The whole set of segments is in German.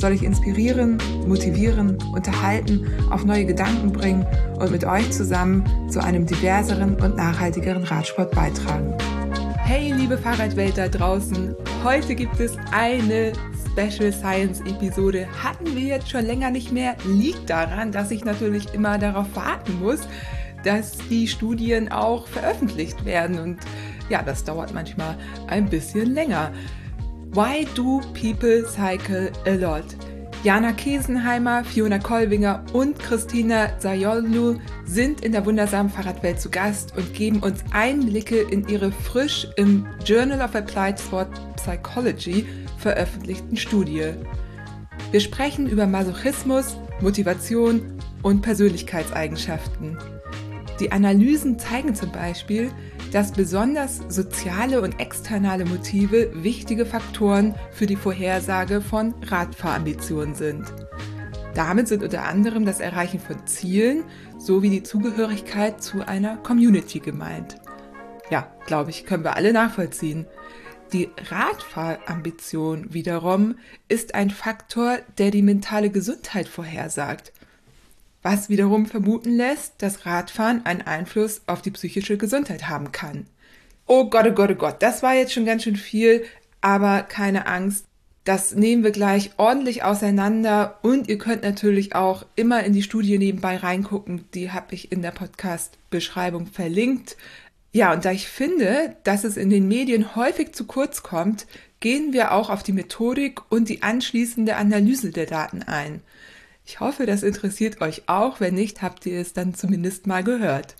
soll ich inspirieren, motivieren, unterhalten, auf neue Gedanken bringen und mit euch zusammen zu einem diverseren und nachhaltigeren Radsport beitragen. Hey, liebe Fahrradwelt da draußen! Heute gibt es eine Special Science Episode. Hatten wir jetzt schon länger nicht mehr. Liegt daran, dass ich natürlich immer darauf warten muss, dass die Studien auch veröffentlicht werden. Und ja, das dauert manchmal ein bisschen länger. Why do people cycle a lot? Jana Kesenheimer, Fiona Kolwinger und Christina Sayolu sind in der wundersamen Fahrradwelt zu Gast und geben uns Einblicke in ihre frisch im Journal of Applied Sport Psychology veröffentlichten Studie. Wir sprechen über Masochismus, Motivation und Persönlichkeitseigenschaften. Die Analysen zeigen zum Beispiel, dass besonders soziale und externe Motive wichtige Faktoren für die Vorhersage von Radfahrambitionen sind. Damit sind unter anderem das Erreichen von Zielen sowie die Zugehörigkeit zu einer Community gemeint. Ja, glaube ich, können wir alle nachvollziehen. Die Radfahrambition wiederum ist ein Faktor, der die mentale Gesundheit vorhersagt was wiederum vermuten lässt, dass Radfahren einen Einfluss auf die psychische Gesundheit haben kann. Oh Gott, oh Gott, oh Gott, das war jetzt schon ganz schön viel, aber keine Angst, das nehmen wir gleich ordentlich auseinander und ihr könnt natürlich auch immer in die Studie nebenbei reingucken, die habe ich in der Podcast-Beschreibung verlinkt. Ja, und da ich finde, dass es in den Medien häufig zu kurz kommt, gehen wir auch auf die Methodik und die anschließende Analyse der Daten ein. Ich hoffe, das interessiert euch auch. Wenn nicht, habt ihr es dann zumindest mal gehört.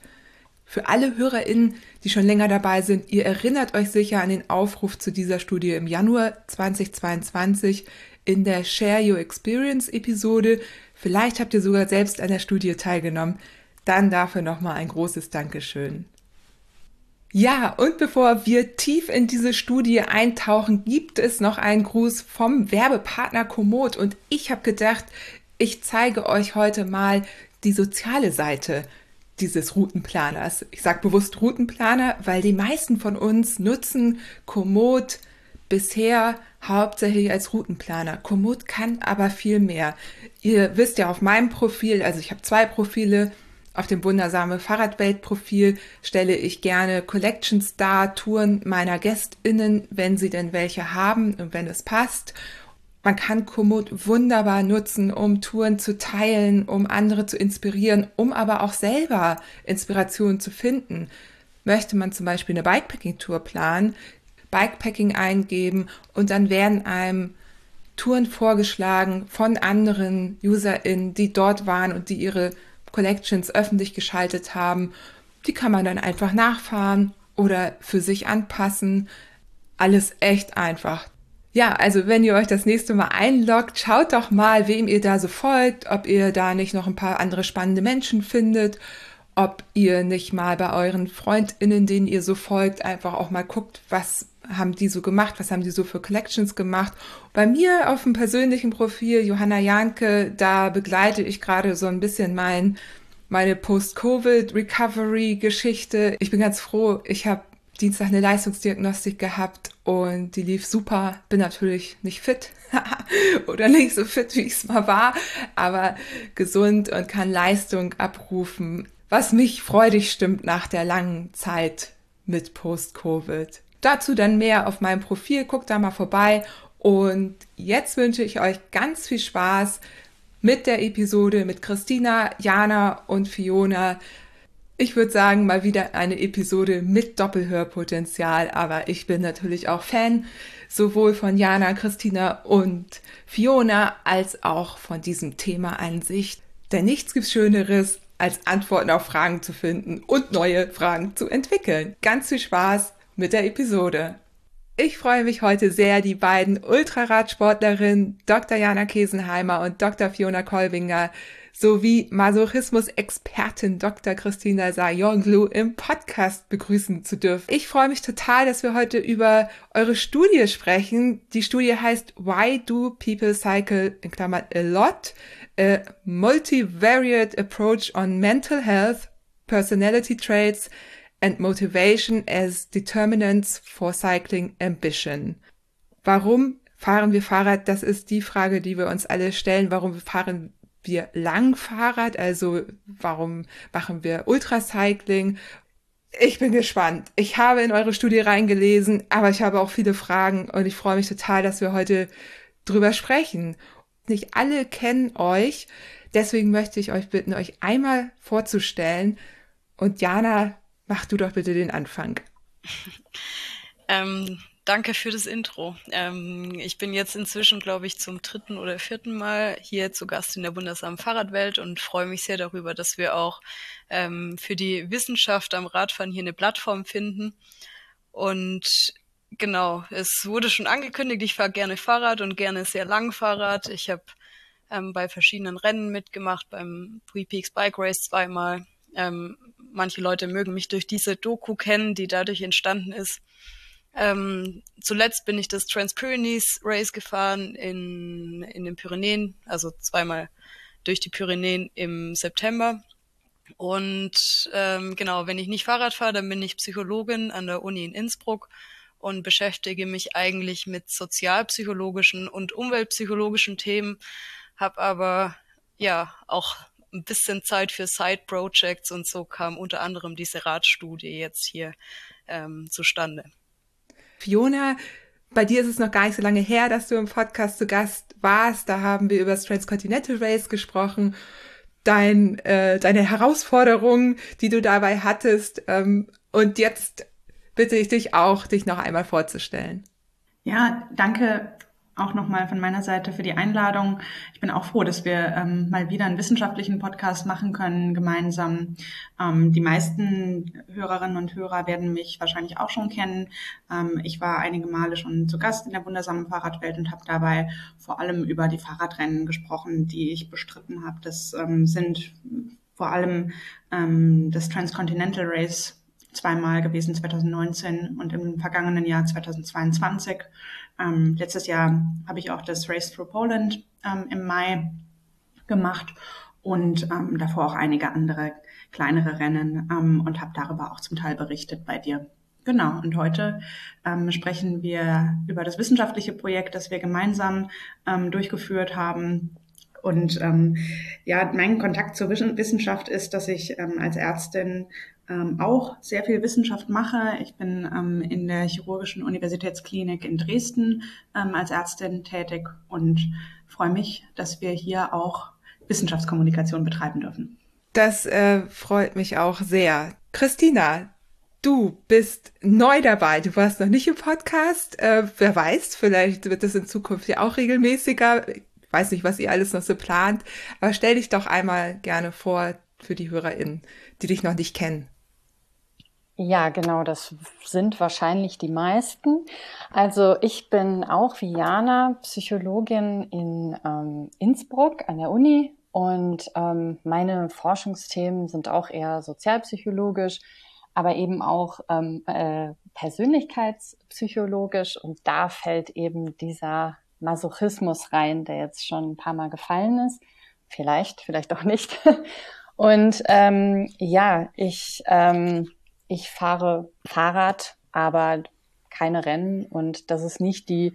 Für alle HörerInnen, die schon länger dabei sind, ihr erinnert euch sicher an den Aufruf zu dieser Studie im Januar 2022 in der Share Your Experience Episode. Vielleicht habt ihr sogar selbst an der Studie teilgenommen. Dann dafür nochmal ein großes Dankeschön. Ja, und bevor wir tief in diese Studie eintauchen, gibt es noch einen Gruß vom Werbepartner Komoot. Und ich habe gedacht, ich zeige euch heute mal die soziale Seite dieses Routenplaners. Ich sage bewusst Routenplaner, weil die meisten von uns nutzen Komoot bisher hauptsächlich als Routenplaner. Komoot kann aber viel mehr. Ihr wisst ja auf meinem Profil, also ich habe zwei Profile, auf dem wundersame Fahrradwelt-Profil stelle ich gerne Collections dar, Touren meiner GästInnen, wenn sie denn welche haben und wenn es passt. Man kann Komoot wunderbar nutzen, um Touren zu teilen, um andere zu inspirieren, um aber auch selber Inspiration zu finden. Möchte man zum Beispiel eine Bikepacking-Tour planen, Bikepacking eingeben und dann werden einem Touren vorgeschlagen von anderen UserInnen, die dort waren und die ihre Collections öffentlich geschaltet haben. Die kann man dann einfach nachfahren oder für sich anpassen. Alles echt einfach. Ja, also wenn ihr euch das nächste Mal einloggt, schaut doch mal, wem ihr da so folgt, ob ihr da nicht noch ein paar andere spannende Menschen findet, ob ihr nicht mal bei euren Freundinnen, denen ihr so folgt, einfach auch mal guckt, was haben die so gemacht, was haben die so für Collections gemacht. Bei mir auf dem persönlichen Profil Johanna Janke, da begleite ich gerade so ein bisschen mein meine Post-Covid-Recovery-Geschichte. Ich bin ganz froh. Ich habe Dienstag eine Leistungsdiagnostik gehabt und die lief super. Bin natürlich nicht fit oder nicht so fit, wie ich es mal war, aber gesund und kann Leistung abrufen, was mich freudig stimmt nach der langen Zeit mit Post-Covid. Dazu dann mehr auf meinem Profil, guckt da mal vorbei und jetzt wünsche ich euch ganz viel Spaß mit der Episode mit Christina, Jana und Fiona ich würde sagen, mal wieder eine Episode mit Doppelhörpotenzial, aber ich bin natürlich auch Fan sowohl von Jana, Christina und Fiona als auch von diesem Thema an sich. Denn nichts gibt Schöneres, als Antworten auf Fragen zu finden und neue Fragen zu entwickeln. Ganz viel Spaß mit der Episode. Ich freue mich heute sehr, die beiden Ultraradsportlerinnen Dr. Jana Kesenheimer und Dr. Fiona Kolbinger sowie Masochismus-Expertin Dr. Christina Sayonglu im Podcast begrüßen zu dürfen. Ich freue mich total, dass wir heute über eure Studie sprechen. Die Studie heißt Why Do People Cycle in Klammern a Lot? A Multivariate Approach on Mental Health, Personality Traits and motivation as determinants for cycling ambition. Warum fahren wir Fahrrad? Das ist die Frage, die wir uns alle stellen. Warum fahren wir lang Fahrrad? Also warum machen wir Ultracycling? Ich bin gespannt. Ich habe in eure Studie reingelesen, aber ich habe auch viele Fragen und ich freue mich total, dass wir heute drüber sprechen. Nicht alle kennen euch, deswegen möchte ich euch bitten, euch einmal vorzustellen. Und Jana, Mach du doch bitte den Anfang. ähm, danke für das Intro. Ähm, ich bin jetzt inzwischen, glaube ich, zum dritten oder vierten Mal hier zu Gast in der wundersamen Fahrradwelt und freue mich sehr darüber, dass wir auch ähm, für die Wissenschaft am Radfahren hier eine Plattform finden. Und genau, es wurde schon angekündigt, ich fahre gerne Fahrrad und gerne sehr lang Fahrrad. Ich habe ähm, bei verschiedenen Rennen mitgemacht, beim Three Peaks Bike Race zweimal, ähm, manche Leute mögen mich durch diese Doku kennen, die dadurch entstanden ist. Ähm, zuletzt bin ich das Transpyrenees Race gefahren in, in den Pyrenäen, also zweimal durch die Pyrenäen im September. Und ähm, genau, wenn ich nicht Fahrrad fahre, dann bin ich Psychologin an der Uni in Innsbruck und beschäftige mich eigentlich mit sozialpsychologischen und umweltpsychologischen Themen, habe aber ja auch ein bisschen Zeit für Side-Projects und so kam unter anderem diese Radstudie jetzt hier ähm, zustande. Fiona, bei dir ist es noch gar nicht so lange her, dass du im Podcast zu Gast warst. Da haben wir über das Transcontinental Race gesprochen. Dein, äh, deine Herausforderungen, die du dabei hattest. Ähm, und jetzt bitte ich dich auch, dich noch einmal vorzustellen. Ja, danke auch nochmal von meiner Seite für die Einladung. Ich bin auch froh, dass wir ähm, mal wieder einen wissenschaftlichen Podcast machen können gemeinsam. Ähm, die meisten Hörerinnen und Hörer werden mich wahrscheinlich auch schon kennen. Ähm, ich war einige Male schon zu Gast in der wundersamen Fahrradwelt und habe dabei vor allem über die Fahrradrennen gesprochen, die ich bestritten habe. Das ähm, sind vor allem ähm, das Transcontinental Race zweimal gewesen, 2019 und im vergangenen Jahr 2022. Ähm, letztes Jahr habe ich auch das Race Through Poland ähm, im Mai gemacht und ähm, davor auch einige andere kleinere Rennen ähm, und habe darüber auch zum Teil berichtet bei dir. Genau, und heute ähm, sprechen wir über das wissenschaftliche Projekt, das wir gemeinsam ähm, durchgeführt haben. Und ähm, ja, mein Kontakt zur Wissenschaft ist, dass ich ähm, als Ärztin ähm, auch sehr viel Wissenschaft mache. Ich bin ähm, in der Chirurgischen Universitätsklinik in Dresden ähm, als Ärztin tätig und freue mich, dass wir hier auch Wissenschaftskommunikation betreiben dürfen. Das äh, freut mich auch sehr. Christina, du bist neu dabei. Du warst noch nicht im Podcast. Äh, wer weiß, vielleicht wird es in Zukunft ja auch regelmäßiger. Ich weiß nicht, was ihr alles noch so plant. Aber stell dich doch einmal gerne vor für die HörerInnen, die dich noch nicht kennen. Ja, genau, das sind wahrscheinlich die meisten. Also ich bin auch wie Jana Psychologin in ähm, Innsbruck an der Uni und ähm, meine Forschungsthemen sind auch eher sozialpsychologisch, aber eben auch ähm, äh, persönlichkeitspsychologisch und da fällt eben dieser Masochismus rein, der jetzt schon ein paar Mal gefallen ist. Vielleicht, vielleicht auch nicht. Und ähm, ja, ich ähm, ich fahre Fahrrad, aber keine Rennen und das ist nicht die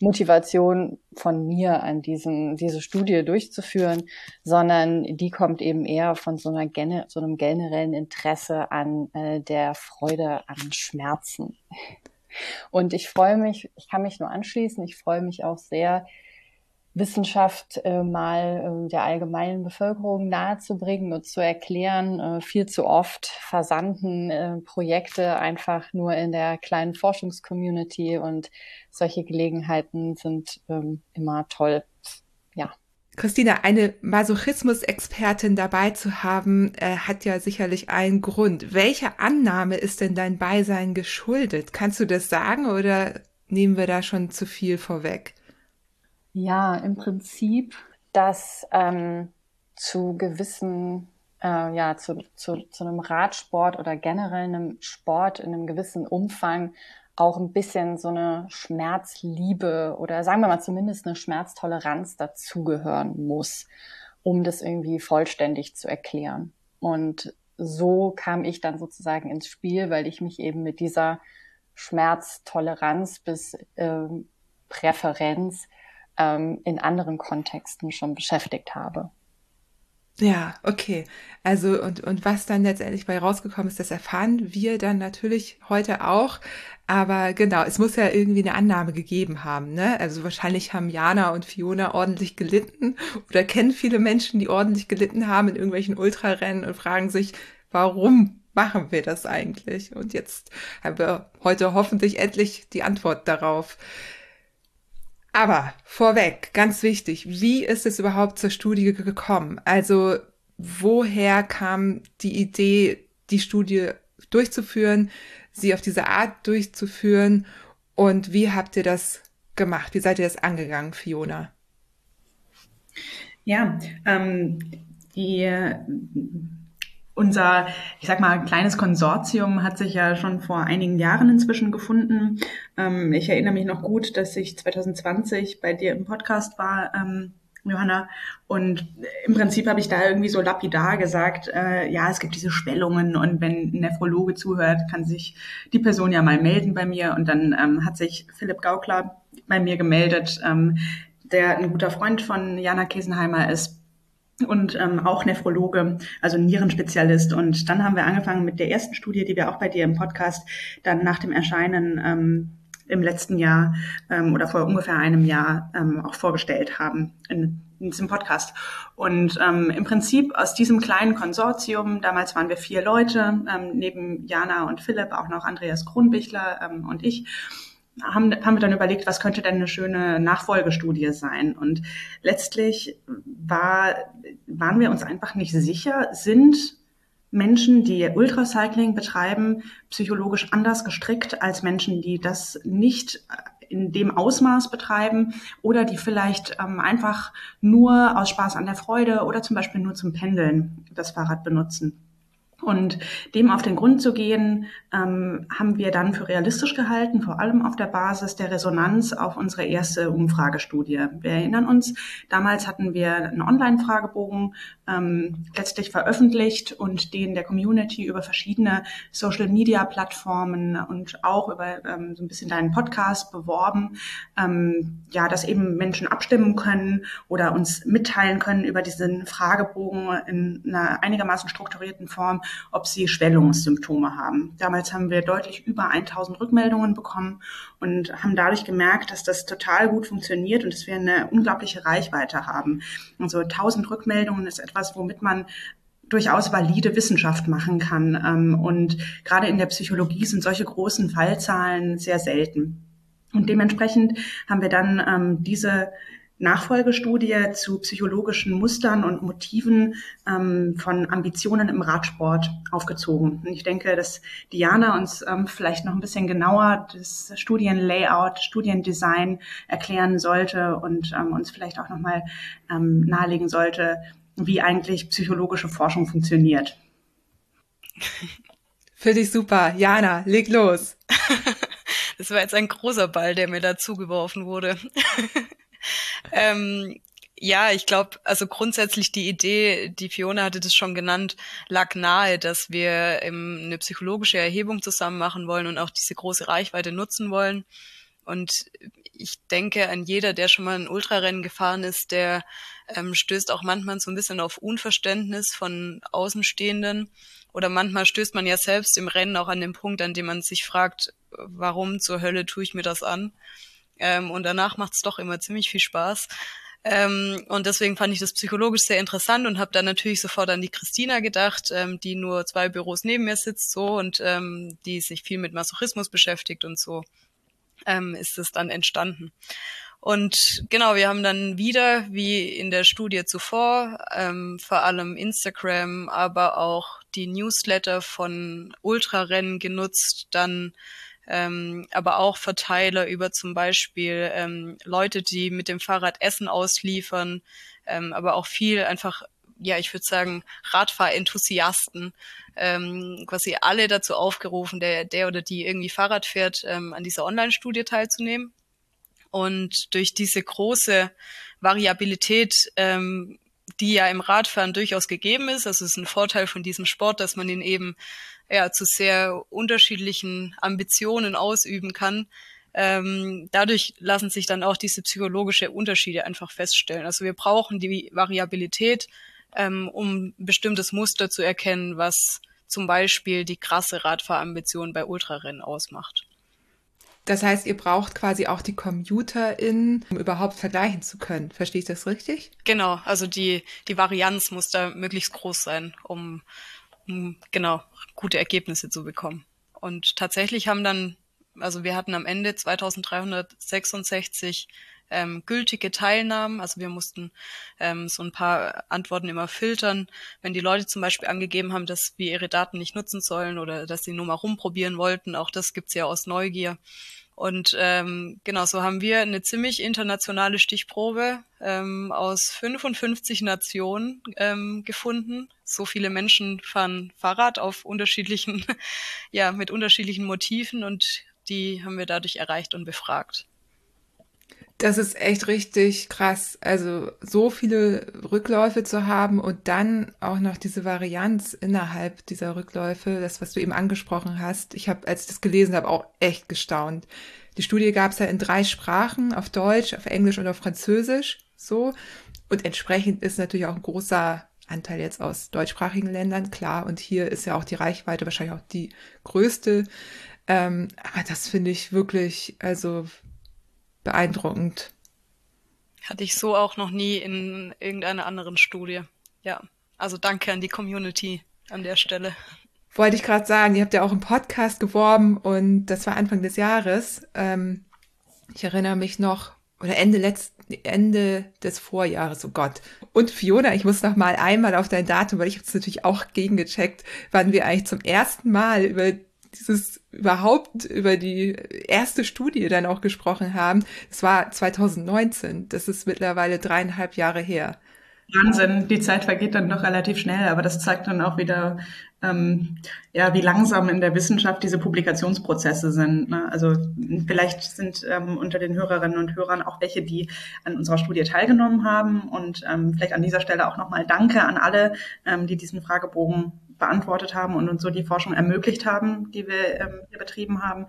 Motivation von mir an diesen, diese Studie durchzuführen, sondern die kommt eben eher von so, einer, so einem generellen Interesse an äh, der Freude an Schmerzen. Und ich freue mich, ich kann mich nur anschließen, ich freue mich auch sehr, Wissenschaft äh, mal äh, der allgemeinen Bevölkerung nahezubringen und zu erklären. Äh, viel zu oft versanden äh, Projekte einfach nur in der kleinen Forschungscommunity und solche Gelegenheiten sind ähm, immer toll. Ja. Christina, eine Masochismus-Expertin dabei zu haben, äh, hat ja sicherlich einen Grund. Welche Annahme ist denn dein Beisein geschuldet? Kannst du das sagen oder nehmen wir da schon zu viel vorweg? Ja, im Prinzip, dass ähm, zu gewissen, äh, ja, zu, zu, zu einem Radsport oder generell einem Sport in einem gewissen Umfang auch ein bisschen so eine Schmerzliebe oder sagen wir mal zumindest eine Schmerztoleranz dazugehören muss, um das irgendwie vollständig zu erklären. Und so kam ich dann sozusagen ins Spiel, weil ich mich eben mit dieser Schmerztoleranz bis äh, Präferenz ähm, in anderen Kontexten schon beschäftigt habe. Ja, okay. Also und, und was dann letztendlich bei rausgekommen ist, das erfahren wir dann natürlich heute auch. Aber genau, es muss ja irgendwie eine Annahme gegeben haben. Ne? Also wahrscheinlich haben Jana und Fiona ordentlich gelitten oder kennen viele Menschen, die ordentlich gelitten haben in irgendwelchen Ultrarennen und fragen sich, warum machen wir das eigentlich? Und jetzt haben wir heute hoffentlich endlich die Antwort darauf. Aber vorweg, ganz wichtig, wie ist es überhaupt zur Studie gekommen? Also woher kam die Idee, die Studie durchzuführen, sie auf diese Art durchzuführen und wie habt ihr das gemacht? Wie seid ihr das angegangen, Fiona? Ja, ähm, die unser, ich sag mal, kleines Konsortium hat sich ja schon vor einigen Jahren inzwischen gefunden. Ähm, ich erinnere mich noch gut, dass ich 2020 bei dir im Podcast war, ähm, Johanna. Und im Prinzip habe ich da irgendwie so lapidar gesagt, äh, ja, es gibt diese Schwellungen und wenn ein Nephrologe zuhört, kann sich die Person ja mal melden bei mir. Und dann ähm, hat sich Philipp Gaukler bei mir gemeldet, ähm, der ein guter Freund von Jana Kesenheimer ist und ähm, auch Nephrologe, also Nierenspezialist. Und dann haben wir angefangen mit der ersten Studie, die wir auch bei dir im Podcast dann nach dem Erscheinen ähm, im letzten Jahr ähm, oder vor ungefähr einem Jahr ähm, auch vorgestellt haben in, in diesem Podcast. Und ähm, im Prinzip aus diesem kleinen Konsortium, damals waren wir vier Leute, ähm, neben Jana und Philipp auch noch Andreas Kronbichler ähm, und ich, haben, haben wir dann überlegt, was könnte denn eine schöne Nachfolgestudie sein? Und letztlich war, waren wir uns einfach nicht sicher, sind Menschen, die Ultracycling betreiben, psychologisch anders gestrickt als Menschen, die das nicht in dem Ausmaß betreiben oder die vielleicht ähm, einfach nur aus Spaß an der Freude oder zum Beispiel nur zum Pendeln das Fahrrad benutzen. Und dem auf den Grund zu gehen, ähm, haben wir dann für realistisch gehalten, vor allem auf der Basis der Resonanz auf unsere erste Umfragestudie. Wir erinnern uns, damals hatten wir einen Online-Fragebogen ähm, letztlich veröffentlicht und den der Community über verschiedene Social-Media-Plattformen und auch über ähm, so ein bisschen deinen Podcast beworben, ähm, ja, dass eben Menschen abstimmen können oder uns mitteilen können über diesen Fragebogen in einer einigermaßen strukturierten Form, ob sie Schwellungssymptome haben. Damals haben wir deutlich über 1000 Rückmeldungen bekommen und haben dadurch gemerkt, dass das total gut funktioniert und dass wir eine unglaubliche Reichweite haben. Also 1000 Rückmeldungen ist etwas, womit man durchaus valide Wissenschaft machen kann. Ähm, und gerade in der Psychologie sind solche großen Fallzahlen sehr selten. Und dementsprechend haben wir dann ähm, diese Nachfolgestudie zu psychologischen Mustern und Motiven ähm, von Ambitionen im Radsport aufgezogen. Und ich denke, dass Diana uns ähm, vielleicht noch ein bisschen genauer das Studienlayout, Studiendesign erklären sollte und ähm, uns vielleicht auch nochmal ähm, nahelegen sollte, wie eigentlich psychologische Forschung funktioniert. Finde ich super. Jana, leg los. Das war jetzt ein großer Ball, der mir da zugeworfen wurde. ähm, ja, ich glaube, also grundsätzlich die Idee, die Fiona hatte das schon genannt, lag nahe, dass wir ähm, eine psychologische Erhebung zusammen machen wollen und auch diese große Reichweite nutzen wollen. Und ich denke, an jeder, der schon mal ein Ultrarennen gefahren ist, der ähm, stößt auch manchmal so ein bisschen auf Unverständnis von Außenstehenden. Oder manchmal stößt man ja selbst im Rennen auch an den Punkt, an dem man sich fragt, warum zur Hölle tue ich mir das an? Ähm, und danach macht es doch immer ziemlich viel Spaß. Ähm, und deswegen fand ich das psychologisch sehr interessant und habe dann natürlich sofort an die Christina gedacht, ähm, die nur zwei Büros neben mir sitzt so und ähm, die sich viel mit Masochismus beschäftigt und so ähm, ist es dann entstanden. Und genau, wir haben dann wieder, wie in der Studie zuvor, ähm, vor allem Instagram, aber auch die Newsletter von Ultrarennen genutzt, dann ähm, aber auch Verteiler über zum Beispiel ähm, Leute, die mit dem Fahrrad Essen ausliefern, ähm, aber auch viel einfach ja, ich würde sagen, Radfahrenthusiasten, ähm, quasi alle dazu aufgerufen, der, der oder die irgendwie Fahrrad fährt, ähm, an dieser Online-Studie teilzunehmen. Und durch diese große Variabilität, ähm, die ja im Radfahren durchaus gegeben ist, also es ist ein Vorteil von diesem Sport, dass man ihn eben ja, zu sehr unterschiedlichen Ambitionen ausüben kann. Ähm, dadurch lassen sich dann auch diese psychologische Unterschiede einfach feststellen. Also wir brauchen die Variabilität, ähm, um bestimmtes Muster zu erkennen, was zum Beispiel die krasse Radfahrambition bei Ultrarennen ausmacht. Das heißt, ihr braucht quasi auch die ComputerInnen, um überhaupt vergleichen zu können. Verstehe ich das richtig? Genau, also die, die Varianz muss da möglichst groß sein, um, um genau gute Ergebnisse zu bekommen. Und tatsächlich haben dann, also wir hatten am Ende 2366 ähm, gültige Teilnahmen. Also wir mussten ähm, so ein paar Antworten immer filtern. Wenn die Leute zum Beispiel angegeben haben, dass wir ihre Daten nicht nutzen sollen oder dass sie nur mal rumprobieren wollten, auch das gibt's ja aus Neugier. Und ähm, genau, so haben wir eine ziemlich internationale Stichprobe ähm, aus 55 Nationen ähm, gefunden. So viele Menschen fahren Fahrrad auf unterschiedlichen, ja, mit unterschiedlichen Motiven und die haben wir dadurch erreicht und befragt. Das ist echt richtig krass. Also so viele Rückläufe zu haben und dann auch noch diese Varianz innerhalb dieser Rückläufe, das, was du eben angesprochen hast. Ich habe, als ich das gelesen habe, auch echt gestaunt. Die Studie gab es ja in drei Sprachen, auf Deutsch, auf Englisch und auf Französisch. So. Und entsprechend ist natürlich auch ein großer Anteil jetzt aus deutschsprachigen Ländern, klar. Und hier ist ja auch die Reichweite wahrscheinlich auch die größte. Ähm, aber das finde ich wirklich, also beeindruckend. Hatte ich so auch noch nie in irgendeiner anderen Studie. Ja, also danke an die Community an der Stelle. Wollte ich gerade sagen, ihr habt ja auch im Podcast geworben und das war Anfang des Jahres. Ähm, ich erinnere mich noch, oder Ende letzten, Ende des Vorjahres, oh Gott. Und Fiona, ich muss noch mal einmal auf dein Datum, weil ich habe es natürlich auch gegengecheckt, wann wir eigentlich zum ersten Mal über dieses überhaupt über die erste Studie dann auch gesprochen haben. Es war 2019. Das ist mittlerweile dreieinhalb Jahre her. Wahnsinn, die Zeit vergeht dann doch relativ schnell, aber das zeigt dann auch wieder, ähm, ja, wie langsam in der Wissenschaft diese Publikationsprozesse sind. Ne? Also vielleicht sind ähm, unter den Hörerinnen und Hörern auch welche, die an unserer Studie teilgenommen haben und ähm, vielleicht an dieser Stelle auch nochmal Danke an alle, ähm, die diesen Fragebogen beantwortet haben und uns so die Forschung ermöglicht haben, die wir ähm, hier betrieben haben.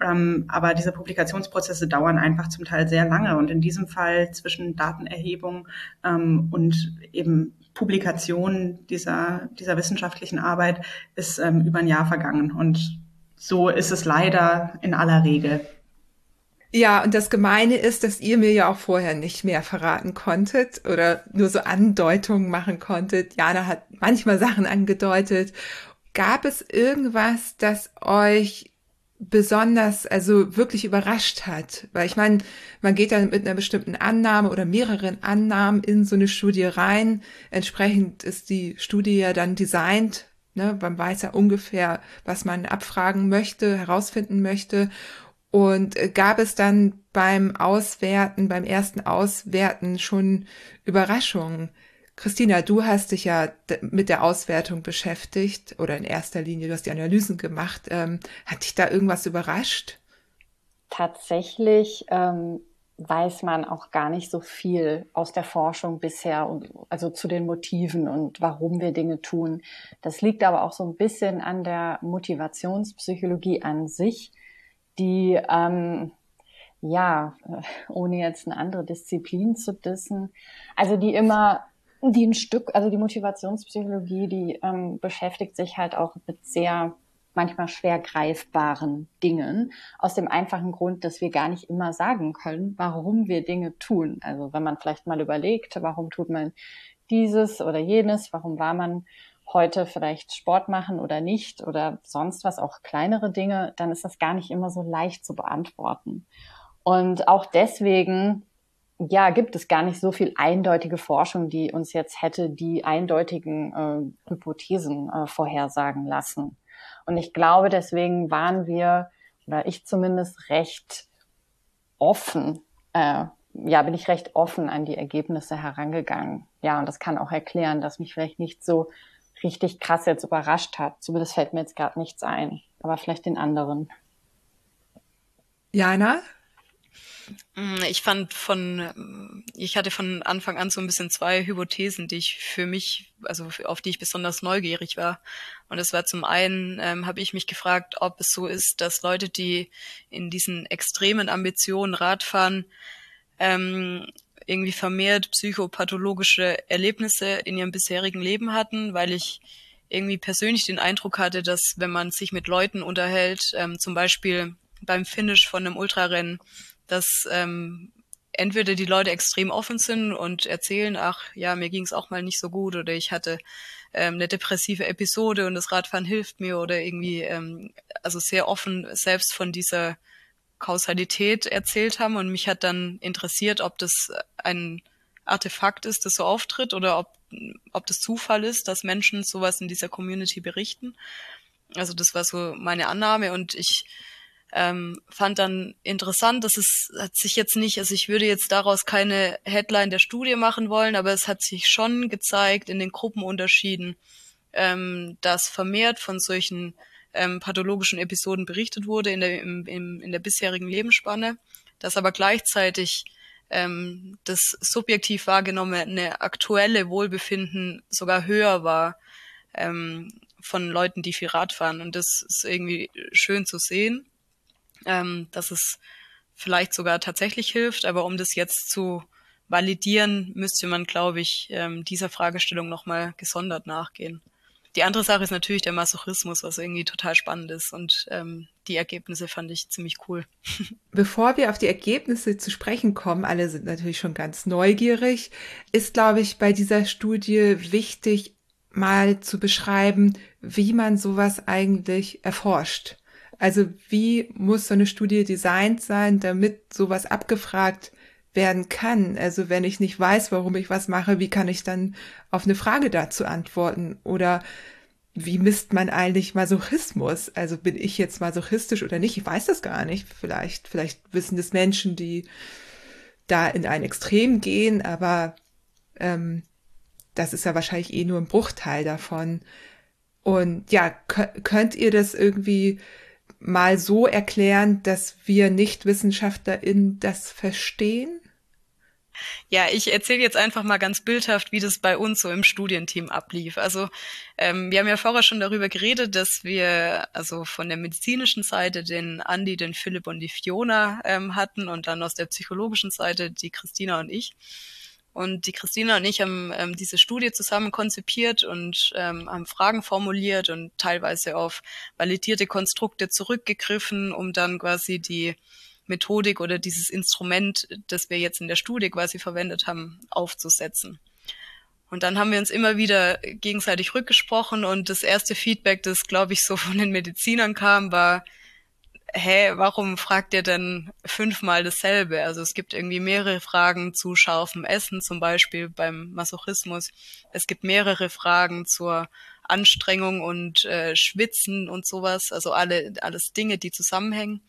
Ähm, aber diese Publikationsprozesse dauern einfach zum Teil sehr lange und in diesem Fall zwischen Datenerhebung ähm, und eben Publikation dieser, dieser wissenschaftlichen Arbeit ist ähm, über ein Jahr vergangen und so ist es leider in aller Regel. Ja, und das Gemeine ist, dass ihr mir ja auch vorher nicht mehr verraten konntet oder nur so Andeutungen machen konntet. Jana hat manchmal Sachen angedeutet. Gab es irgendwas, das euch besonders, also wirklich überrascht hat? Weil ich meine, man geht dann mit einer bestimmten Annahme oder mehreren Annahmen in so eine Studie rein. Entsprechend ist die Studie ja dann designt. Ne? Man weiß ja ungefähr, was man abfragen möchte, herausfinden möchte. Und äh, gab es dann beim Auswerten, beim ersten Auswerten schon Überraschungen? Christina, du hast dich ja mit der Auswertung beschäftigt oder in erster Linie, du hast die Analysen gemacht. Ähm, hat dich da irgendwas überrascht? Tatsächlich ähm, weiß man auch gar nicht so viel aus der Forschung bisher, und, also zu den Motiven und warum wir Dinge tun. Das liegt aber auch so ein bisschen an der Motivationspsychologie an sich die, ähm, ja, ohne jetzt eine andere Disziplin zu dissen, also die immer, die ein Stück, also die Motivationspsychologie, die ähm, beschäftigt sich halt auch mit sehr manchmal schwer greifbaren Dingen, aus dem einfachen Grund, dass wir gar nicht immer sagen können, warum wir Dinge tun. Also wenn man vielleicht mal überlegt, warum tut man dieses oder jenes, warum war man heute vielleicht Sport machen oder nicht oder sonst was, auch kleinere Dinge, dann ist das gar nicht immer so leicht zu beantworten. Und auch deswegen, ja, gibt es gar nicht so viel eindeutige Forschung, die uns jetzt hätte die eindeutigen äh, Hypothesen äh, vorhersagen lassen. Und ich glaube, deswegen waren wir oder ich zumindest recht offen, äh, ja, bin ich recht offen an die Ergebnisse herangegangen. Ja, und das kann auch erklären, dass mich vielleicht nicht so richtig krass jetzt überrascht hat. Zumindest fällt mir jetzt gerade nichts ein, aber vielleicht den anderen. Jana? Mm, ich fand von, ich hatte von Anfang an so ein bisschen zwei Hypothesen, die ich für mich, also auf die ich besonders neugierig war. Und es war zum einen, ähm, habe ich mich gefragt, ob es so ist, dass Leute, die in diesen extremen Ambitionen Radfahren, ähm, irgendwie vermehrt psychopathologische Erlebnisse in ihrem bisherigen Leben hatten, weil ich irgendwie persönlich den Eindruck hatte, dass wenn man sich mit Leuten unterhält, ähm, zum Beispiel beim Finish von einem Ultrarennen, dass ähm, entweder die Leute extrem offen sind und erzählen, ach ja, mir ging es auch mal nicht so gut oder ich hatte ähm, eine depressive Episode und das Radfahren hilft mir oder irgendwie, ähm, also sehr offen selbst von dieser Kausalität erzählt haben und mich hat dann interessiert, ob das ein Artefakt ist, das so auftritt oder ob, ob das Zufall ist, dass Menschen sowas in dieser Community berichten. Also das war so meine Annahme und ich ähm, fand dann interessant, dass es hat sich jetzt nicht, also ich würde jetzt daraus keine Headline der Studie machen wollen, aber es hat sich schon gezeigt in den Gruppenunterschieden, ähm, dass vermehrt von solchen ähm, pathologischen Episoden berichtet wurde in der, im, im, in der bisherigen Lebensspanne, dass aber gleichzeitig ähm, das subjektiv wahrgenommene aktuelle Wohlbefinden sogar höher war ähm, von Leuten, die viel Rad fahren. Und das ist irgendwie schön zu sehen ähm, dass es vielleicht sogar tatsächlich hilft. Aber um das jetzt zu validieren, müsste man, glaube ich, ähm, dieser Fragestellung nochmal gesondert nachgehen. Die andere Sache ist natürlich der Masochismus, was irgendwie total spannend ist und ähm, die Ergebnisse fand ich ziemlich cool. Bevor wir auf die Ergebnisse zu sprechen kommen, alle sind natürlich schon ganz neugierig, ist, glaube ich, bei dieser Studie wichtig, mal zu beschreiben, wie man sowas eigentlich erforscht. Also wie muss so eine Studie designt sein, damit sowas abgefragt werden kann? Also wenn ich nicht weiß, warum ich was mache, wie kann ich dann auf eine Frage dazu antworten? Oder wie misst man eigentlich Masochismus? Also bin ich jetzt masochistisch oder nicht? Ich weiß das gar nicht. Vielleicht, vielleicht wissen das Menschen, die da in ein Extrem gehen, aber ähm, das ist ja wahrscheinlich eh nur ein Bruchteil davon. Und ja, könnt ihr das irgendwie mal so erklären, dass wir Nicht-WissenschaftlerInnen das verstehen? Ja, ich erzähle jetzt einfach mal ganz bildhaft, wie das bei uns so im Studienteam ablief. Also ähm, wir haben ja vorher schon darüber geredet, dass wir also von der medizinischen Seite den Andi, den Philipp und die Fiona ähm, hatten und dann aus der psychologischen Seite die Christina und ich. Und die Christina und ich haben ähm, diese Studie zusammen konzipiert und ähm, haben Fragen formuliert und teilweise auf validierte Konstrukte zurückgegriffen, um dann quasi die Methodik oder dieses Instrument, das wir jetzt in der Studie quasi verwendet haben, aufzusetzen. Und dann haben wir uns immer wieder gegenseitig rückgesprochen und das erste Feedback, das glaube ich so von den Medizinern kam, war, hä, warum fragt ihr denn fünfmal dasselbe? Also es gibt irgendwie mehrere Fragen zu scharfem Essen, zum Beispiel beim Masochismus. Es gibt mehrere Fragen zur Anstrengung und äh, Schwitzen und sowas, also alle, alles Dinge, die zusammenhängen.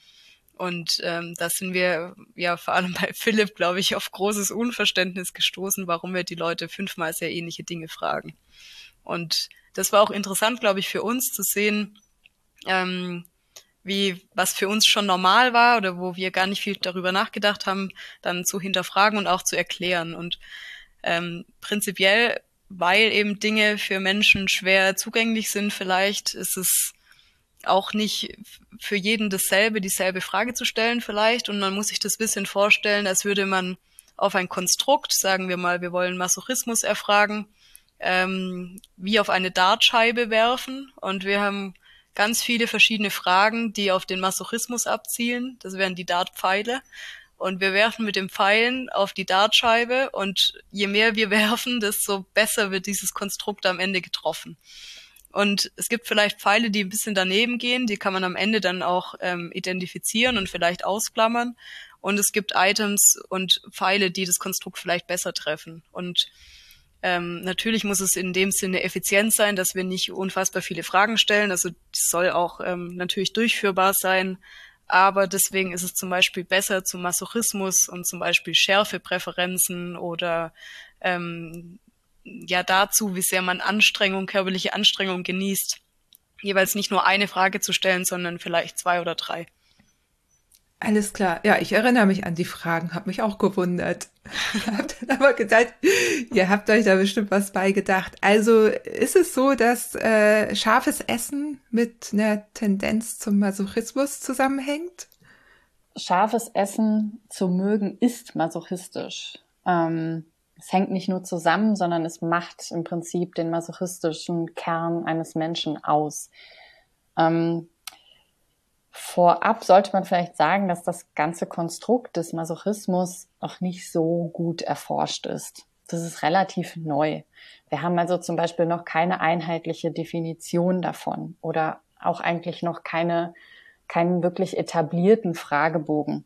Und ähm, da sind wir ja vor allem bei Philipp, glaube ich, auf großes Unverständnis gestoßen, warum wir die Leute fünfmal sehr ähnliche Dinge fragen. Und das war auch interessant, glaube ich, für uns zu sehen, ähm, wie was für uns schon normal war oder wo wir gar nicht viel darüber nachgedacht haben, dann zu hinterfragen und auch zu erklären. Und ähm, prinzipiell, weil eben Dinge für Menschen schwer zugänglich sind, vielleicht ist es auch nicht für jeden dasselbe, dieselbe Frage zu stellen vielleicht. Und man muss sich das bisschen vorstellen, als würde man auf ein Konstrukt, sagen wir mal, wir wollen Masochismus erfragen, ähm, wie auf eine Dartscheibe werfen. Und wir haben ganz viele verschiedene Fragen, die auf den Masochismus abzielen. Das wären die Dartpfeile. Und wir werfen mit den Pfeilen auf die Dartscheibe und je mehr wir werfen, desto besser wird dieses Konstrukt am Ende getroffen. Und es gibt vielleicht Pfeile, die ein bisschen daneben gehen, die kann man am Ende dann auch ähm, identifizieren und vielleicht ausklammern. Und es gibt Items und Pfeile, die das Konstrukt vielleicht besser treffen. Und ähm, natürlich muss es in dem Sinne effizient sein, dass wir nicht unfassbar viele Fragen stellen. Also es soll auch ähm, natürlich durchführbar sein. aber deswegen ist es zum Beispiel besser zu Masochismus und zum Beispiel Schärfepräferenzen oder ähm, ja dazu, wie sehr man Anstrengung, körperliche Anstrengung genießt, jeweils nicht nur eine Frage zu stellen, sondern vielleicht zwei oder drei. Alles klar. Ja, ich erinnere mich an die Fragen, habe mich auch gewundert. hab dann aber gedacht, ihr habt euch da bestimmt was beigedacht. Also ist es so, dass äh, scharfes Essen mit einer Tendenz zum Masochismus zusammenhängt? Scharfes Essen zu mögen ist masochistisch. Ähm, es hängt nicht nur zusammen, sondern es macht im Prinzip den masochistischen Kern eines Menschen aus. Ähm, Vorab sollte man vielleicht sagen, dass das ganze Konstrukt des Masochismus noch nicht so gut erforscht ist. Das ist relativ neu. Wir haben also zum Beispiel noch keine einheitliche Definition davon oder auch eigentlich noch keine, keinen wirklich etablierten Fragebogen.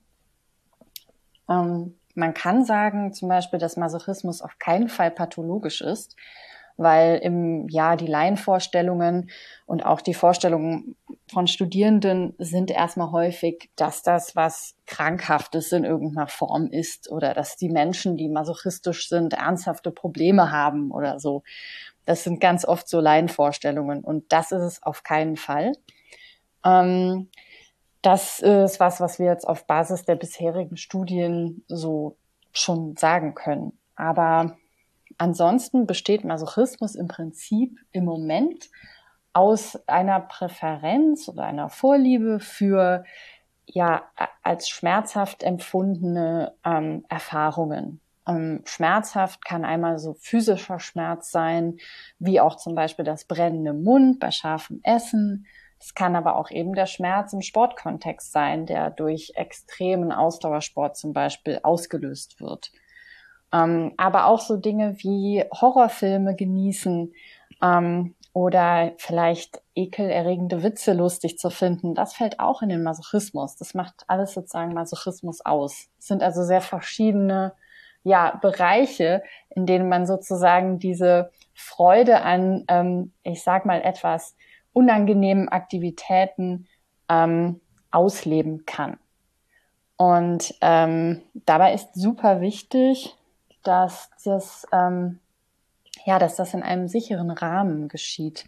Ähm, man kann sagen zum Beispiel, dass Masochismus auf keinen Fall pathologisch ist, weil im ja die Laienvorstellungen und auch die Vorstellungen von Studierenden sind erstmal häufig, dass das was Krankhaftes in irgendeiner Form ist oder dass die Menschen, die masochistisch sind, ernsthafte Probleme haben oder so. Das sind ganz oft so Laienvorstellungen und das ist es auf keinen Fall. Ähm, das ist was, was wir jetzt auf Basis der bisherigen Studien so schon sagen können. Aber Ansonsten besteht Masochismus im Prinzip im Moment aus einer Präferenz oder einer Vorliebe für ja als schmerzhaft empfundene ähm, Erfahrungen. Ähm, schmerzhaft kann einmal so physischer Schmerz sein, wie auch zum Beispiel das brennende Mund bei scharfem Essen. Es kann aber auch eben der Schmerz im Sportkontext sein, der durch extremen Ausdauersport zum Beispiel ausgelöst wird. Ähm, aber auch so Dinge wie Horrorfilme genießen ähm, oder vielleicht ekelerregende Witze lustig zu finden, das fällt auch in den Masochismus. Das macht alles sozusagen Masochismus aus. Es sind also sehr verschiedene ja, Bereiche, in denen man sozusagen diese Freude an, ähm, ich sag mal, etwas unangenehmen Aktivitäten ähm, ausleben kann. Und ähm, dabei ist super wichtig, dass das, ähm, ja, dass das in einem sicheren Rahmen geschieht.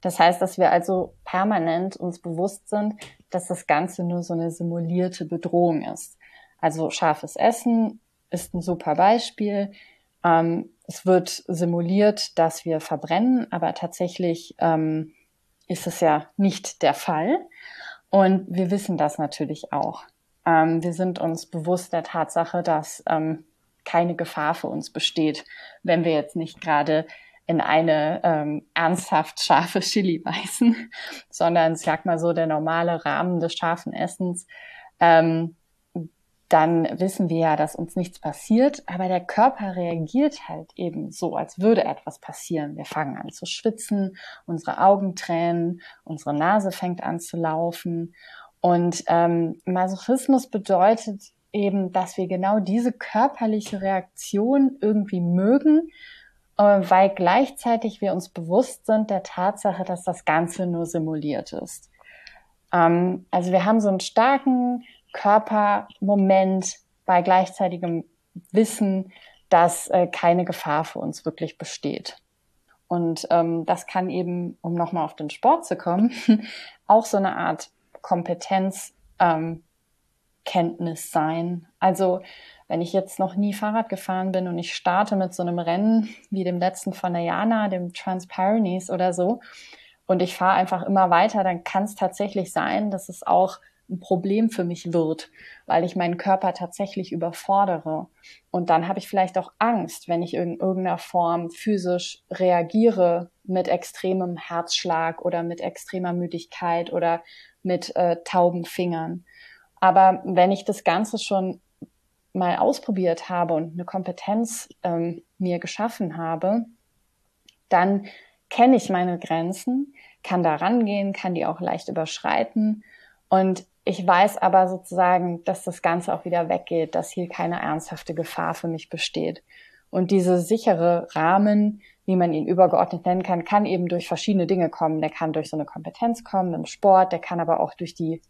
Das heißt, dass wir also permanent uns bewusst sind, dass das Ganze nur so eine simulierte Bedrohung ist. Also scharfes Essen ist ein super Beispiel. Ähm, es wird simuliert, dass wir verbrennen, aber tatsächlich ähm, ist es ja nicht der Fall. Und wir wissen das natürlich auch. Ähm, wir sind uns bewusst der Tatsache, dass ähm, keine Gefahr für uns besteht, wenn wir jetzt nicht gerade in eine ähm, ernsthaft scharfe Chili beißen, sondern sag mal so der normale Rahmen des scharfen Essens, ähm, dann wissen wir ja, dass uns nichts passiert, aber der Körper reagiert halt eben so, als würde etwas passieren. Wir fangen an zu schwitzen, unsere Augen tränen, unsere Nase fängt an zu laufen. Und ähm, Masochismus bedeutet eben, dass wir genau diese körperliche Reaktion irgendwie mögen, äh, weil gleichzeitig wir uns bewusst sind der Tatsache, dass das Ganze nur simuliert ist. Ähm, also wir haben so einen starken Körpermoment bei gleichzeitigem Wissen, dass äh, keine Gefahr für uns wirklich besteht. Und ähm, das kann eben, um nochmal auf den Sport zu kommen, auch so eine Art Kompetenz ähm, sein. Also wenn ich jetzt noch nie Fahrrad gefahren bin und ich starte mit so einem Rennen wie dem letzten von der Jana, dem Transpyrenees oder so, und ich fahre einfach immer weiter, dann kann es tatsächlich sein, dass es auch ein Problem für mich wird, weil ich meinen Körper tatsächlich überfordere. Und dann habe ich vielleicht auch Angst, wenn ich in irgendeiner Form physisch reagiere mit extremem Herzschlag oder mit extremer Müdigkeit oder mit äh, tauben Fingern. Aber wenn ich das Ganze schon mal ausprobiert habe und eine Kompetenz ähm, mir geschaffen habe, dann kenne ich meine Grenzen, kann da rangehen, kann die auch leicht überschreiten. Und ich weiß aber sozusagen, dass das Ganze auch wieder weggeht, dass hier keine ernsthafte Gefahr für mich besteht. Und diese sichere Rahmen, wie man ihn übergeordnet nennen kann, kann eben durch verschiedene Dinge kommen. Der kann durch so eine Kompetenz kommen im Sport, der kann aber auch durch die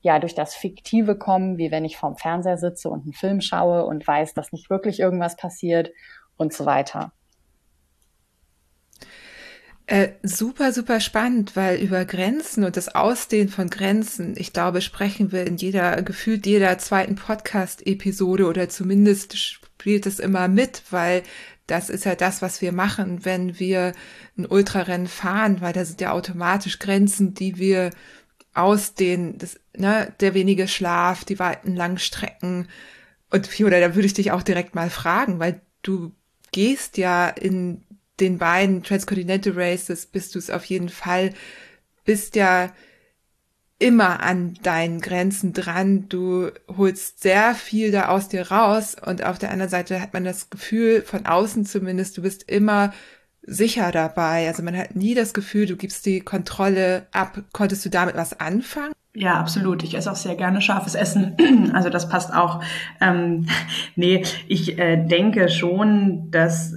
ja durch das Fiktive kommen, wie wenn ich vorm Fernseher sitze und einen Film schaue und weiß, dass nicht wirklich irgendwas passiert und so weiter. Äh, super, super spannend, weil über Grenzen und das Ausdehnen von Grenzen, ich glaube, sprechen wir in jeder, gefühlt jeder zweiten Podcast-Episode oder zumindest spielt es immer mit, weil das ist ja das, was wir machen, wenn wir ein Ultrarennen fahren, weil da sind ja automatisch Grenzen, die wir ausdehnen, das, ne, der wenige Schlaf, die weiten Langstrecken und Fiona, da würde ich dich auch direkt mal fragen, weil du gehst ja in den beiden Transcontinental Races bist du es auf jeden Fall, bist ja immer an deinen Grenzen dran. Du holst sehr viel da aus dir raus und auf der anderen Seite hat man das Gefühl, von außen zumindest, du bist immer sicher dabei. Also man hat nie das Gefühl, du gibst die Kontrolle ab. Konntest du damit was anfangen? Ja, absolut. Ich esse auch sehr gerne scharfes Essen. Also das passt auch. Ähm, nee, ich äh, denke schon, dass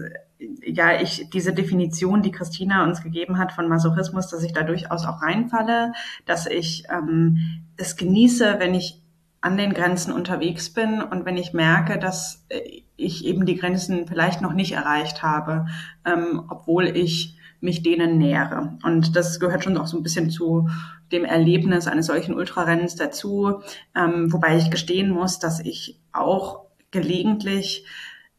ja, ich diese Definition, die Christina uns gegeben hat von Masochismus, dass ich da durchaus auch reinfalle, dass ich ähm, es genieße, wenn ich an den Grenzen unterwegs bin und wenn ich merke, dass äh, ich eben die Grenzen vielleicht noch nicht erreicht habe, ähm, obwohl ich mich denen nähere. Und das gehört schon auch so ein bisschen zu dem Erlebnis eines solchen Ultrarennens dazu, ähm, wobei ich gestehen muss, dass ich auch gelegentlich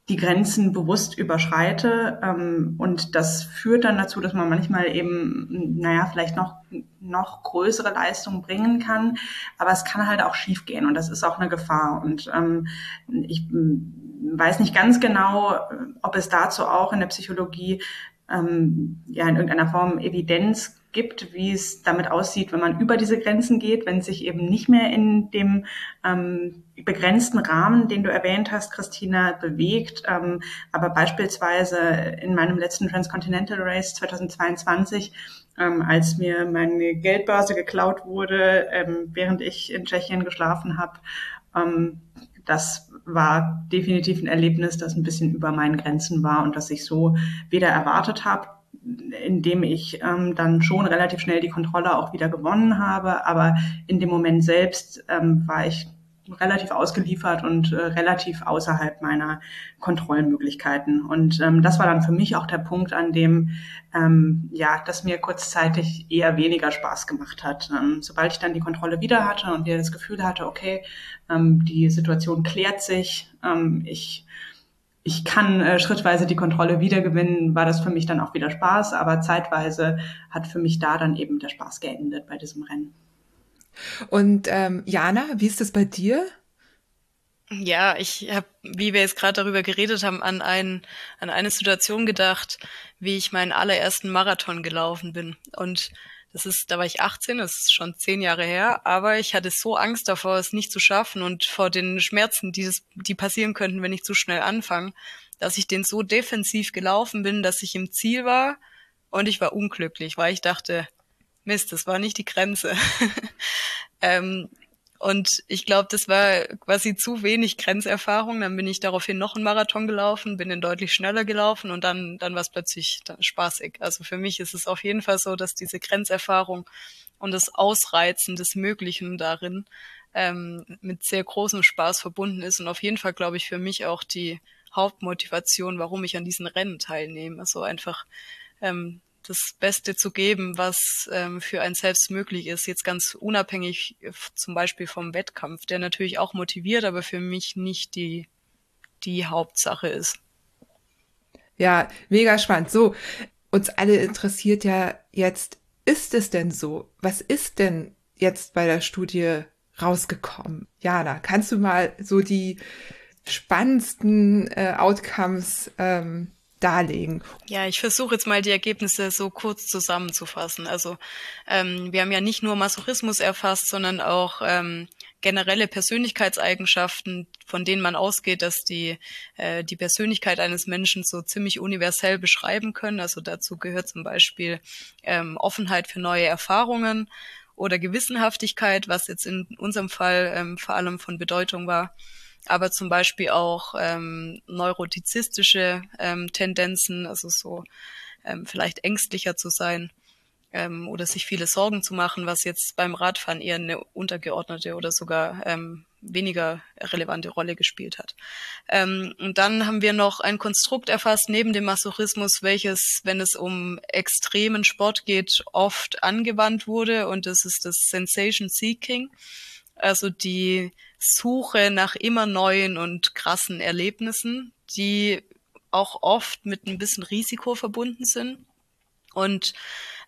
die Grenzen bewusst überschreite. Ähm, und das führt dann dazu, dass man manchmal eben, naja, vielleicht noch, noch größere Leistungen bringen kann. Aber es kann halt auch schiefgehen und das ist auch eine Gefahr. Und ähm, ich weiß nicht ganz genau, ob es dazu auch in der Psychologie ähm, ja in irgendeiner Form Evidenz gibt, wie es damit aussieht, wenn man über diese Grenzen geht, wenn sich eben nicht mehr in dem ähm, begrenzten Rahmen, den du erwähnt hast, Christina, bewegt. Ähm, aber beispielsweise in meinem letzten Transcontinental Race 2022, ähm, als mir meine Geldbörse geklaut wurde, ähm, während ich in Tschechien geschlafen habe, ähm, das war definitiv ein Erlebnis, das ein bisschen über meinen Grenzen war und das ich so weder erwartet habe indem ich ähm, dann schon relativ schnell die Kontrolle auch wieder gewonnen habe. Aber in dem Moment selbst ähm, war ich relativ ausgeliefert und äh, relativ außerhalb meiner Kontrollmöglichkeiten. Und ähm, das war dann für mich auch der Punkt, an dem ähm, ja, das mir kurzzeitig eher weniger Spaß gemacht hat. Ähm, sobald ich dann die Kontrolle wieder hatte und wieder das Gefühl hatte, okay, ähm, die Situation klärt sich, ähm, ich ich kann äh, schrittweise die Kontrolle wiedergewinnen, war das für mich dann auch wieder Spaß, aber zeitweise hat für mich da dann eben der Spaß geendet bei diesem Rennen. Und ähm, Jana, wie ist das bei dir? Ja, ich habe, wie wir jetzt gerade darüber geredet haben, an, ein, an eine Situation gedacht, wie ich meinen allerersten Marathon gelaufen bin. Und das ist, da war ich 18, das ist schon zehn Jahre her, aber ich hatte so Angst davor, es nicht zu schaffen und vor den Schmerzen, die, das, die passieren könnten, wenn ich zu schnell anfange, dass ich den so defensiv gelaufen bin, dass ich im Ziel war und ich war unglücklich, weil ich dachte, Mist, das war nicht die Grenze. ähm, und ich glaube, das war quasi zu wenig Grenzerfahrung. Dann bin ich daraufhin noch einen Marathon gelaufen, bin den deutlich schneller gelaufen und dann, dann war es plötzlich dann spaßig. Also für mich ist es auf jeden Fall so, dass diese Grenzerfahrung und das Ausreizen des Möglichen darin ähm, mit sehr großem Spaß verbunden ist und auf jeden Fall, glaube ich, für mich auch die Hauptmotivation, warum ich an diesen Rennen teilnehme. Also einfach ähm, das Beste zu geben, was ähm, für ein selbst möglich ist. Jetzt ganz unabhängig äh, zum Beispiel vom Wettkampf, der natürlich auch motiviert, aber für mich nicht die, die Hauptsache ist. Ja, mega spannend. So, uns alle interessiert ja jetzt, ist es denn so? Was ist denn jetzt bei der Studie rausgekommen? Jana, kannst du mal so die spannendsten äh, Outcomes ähm, darlegen. Ja, ich versuche jetzt mal die Ergebnisse so kurz zusammenzufassen. Also ähm, wir haben ja nicht nur Masochismus erfasst, sondern auch ähm, generelle Persönlichkeitseigenschaften, von denen man ausgeht, dass die äh, die Persönlichkeit eines Menschen so ziemlich universell beschreiben können. Also dazu gehört zum Beispiel ähm, Offenheit für neue Erfahrungen oder Gewissenhaftigkeit, was jetzt in unserem Fall ähm, vor allem von Bedeutung war aber zum Beispiel auch ähm, neurotizistische ähm, Tendenzen, also so ähm, vielleicht ängstlicher zu sein. ähm, oder sich viele Sorgen zu machen, was jetzt beim Radfahren eher eine untergeordnete oder sogar ähm, weniger relevante Rolle gespielt hat. Ähm, und dann haben wir noch ein Konstrukt erfasst neben dem Masochismus, welches, wenn es um extremen Sport geht, oft angewandt wurde und das ist das Sensation Seeking, also die Suche nach immer neuen und krassen Erlebnissen, die auch oft mit ein bisschen Risiko verbunden sind. Und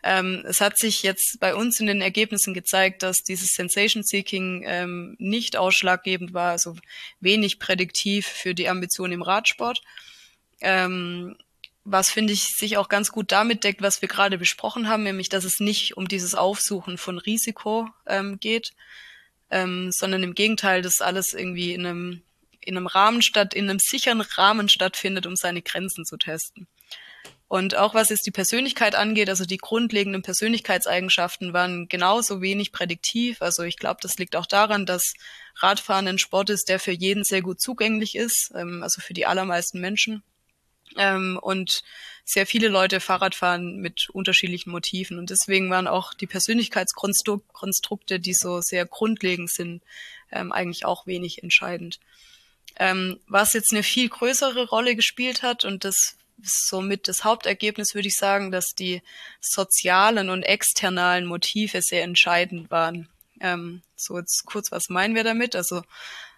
ähm, es hat sich jetzt bei uns in den Ergebnissen gezeigt, dass dieses Sensation Seeking ähm, nicht ausschlaggebend war, also wenig prädiktiv für die Ambition im Radsport. Ähm, was finde ich sich auch ganz gut damit deckt, was wir gerade besprochen haben, nämlich dass es nicht um dieses Aufsuchen von Risiko ähm, geht, ähm, sondern im Gegenteil, dass alles irgendwie in einem in einem Rahmen statt, in einem sicheren Rahmen stattfindet, um seine Grenzen zu testen. Und auch was jetzt die Persönlichkeit angeht, also die grundlegenden Persönlichkeitseigenschaften waren genauso wenig prädiktiv. Also ich glaube, das liegt auch daran, dass Radfahren ein Sport ist, der für jeden sehr gut zugänglich ist, ähm, also für die allermeisten Menschen. Ähm, und sehr viele Leute Fahrrad fahren mit unterschiedlichen Motiven. Und deswegen waren auch die Persönlichkeitskonstrukte, die so sehr grundlegend sind, ähm, eigentlich auch wenig entscheidend. Ähm, was jetzt eine viel größere Rolle gespielt hat, und das somit das Hauptergebnis, würde ich sagen, dass die sozialen und externalen Motive sehr entscheidend waren. Ähm, so jetzt kurz, was meinen wir damit? Also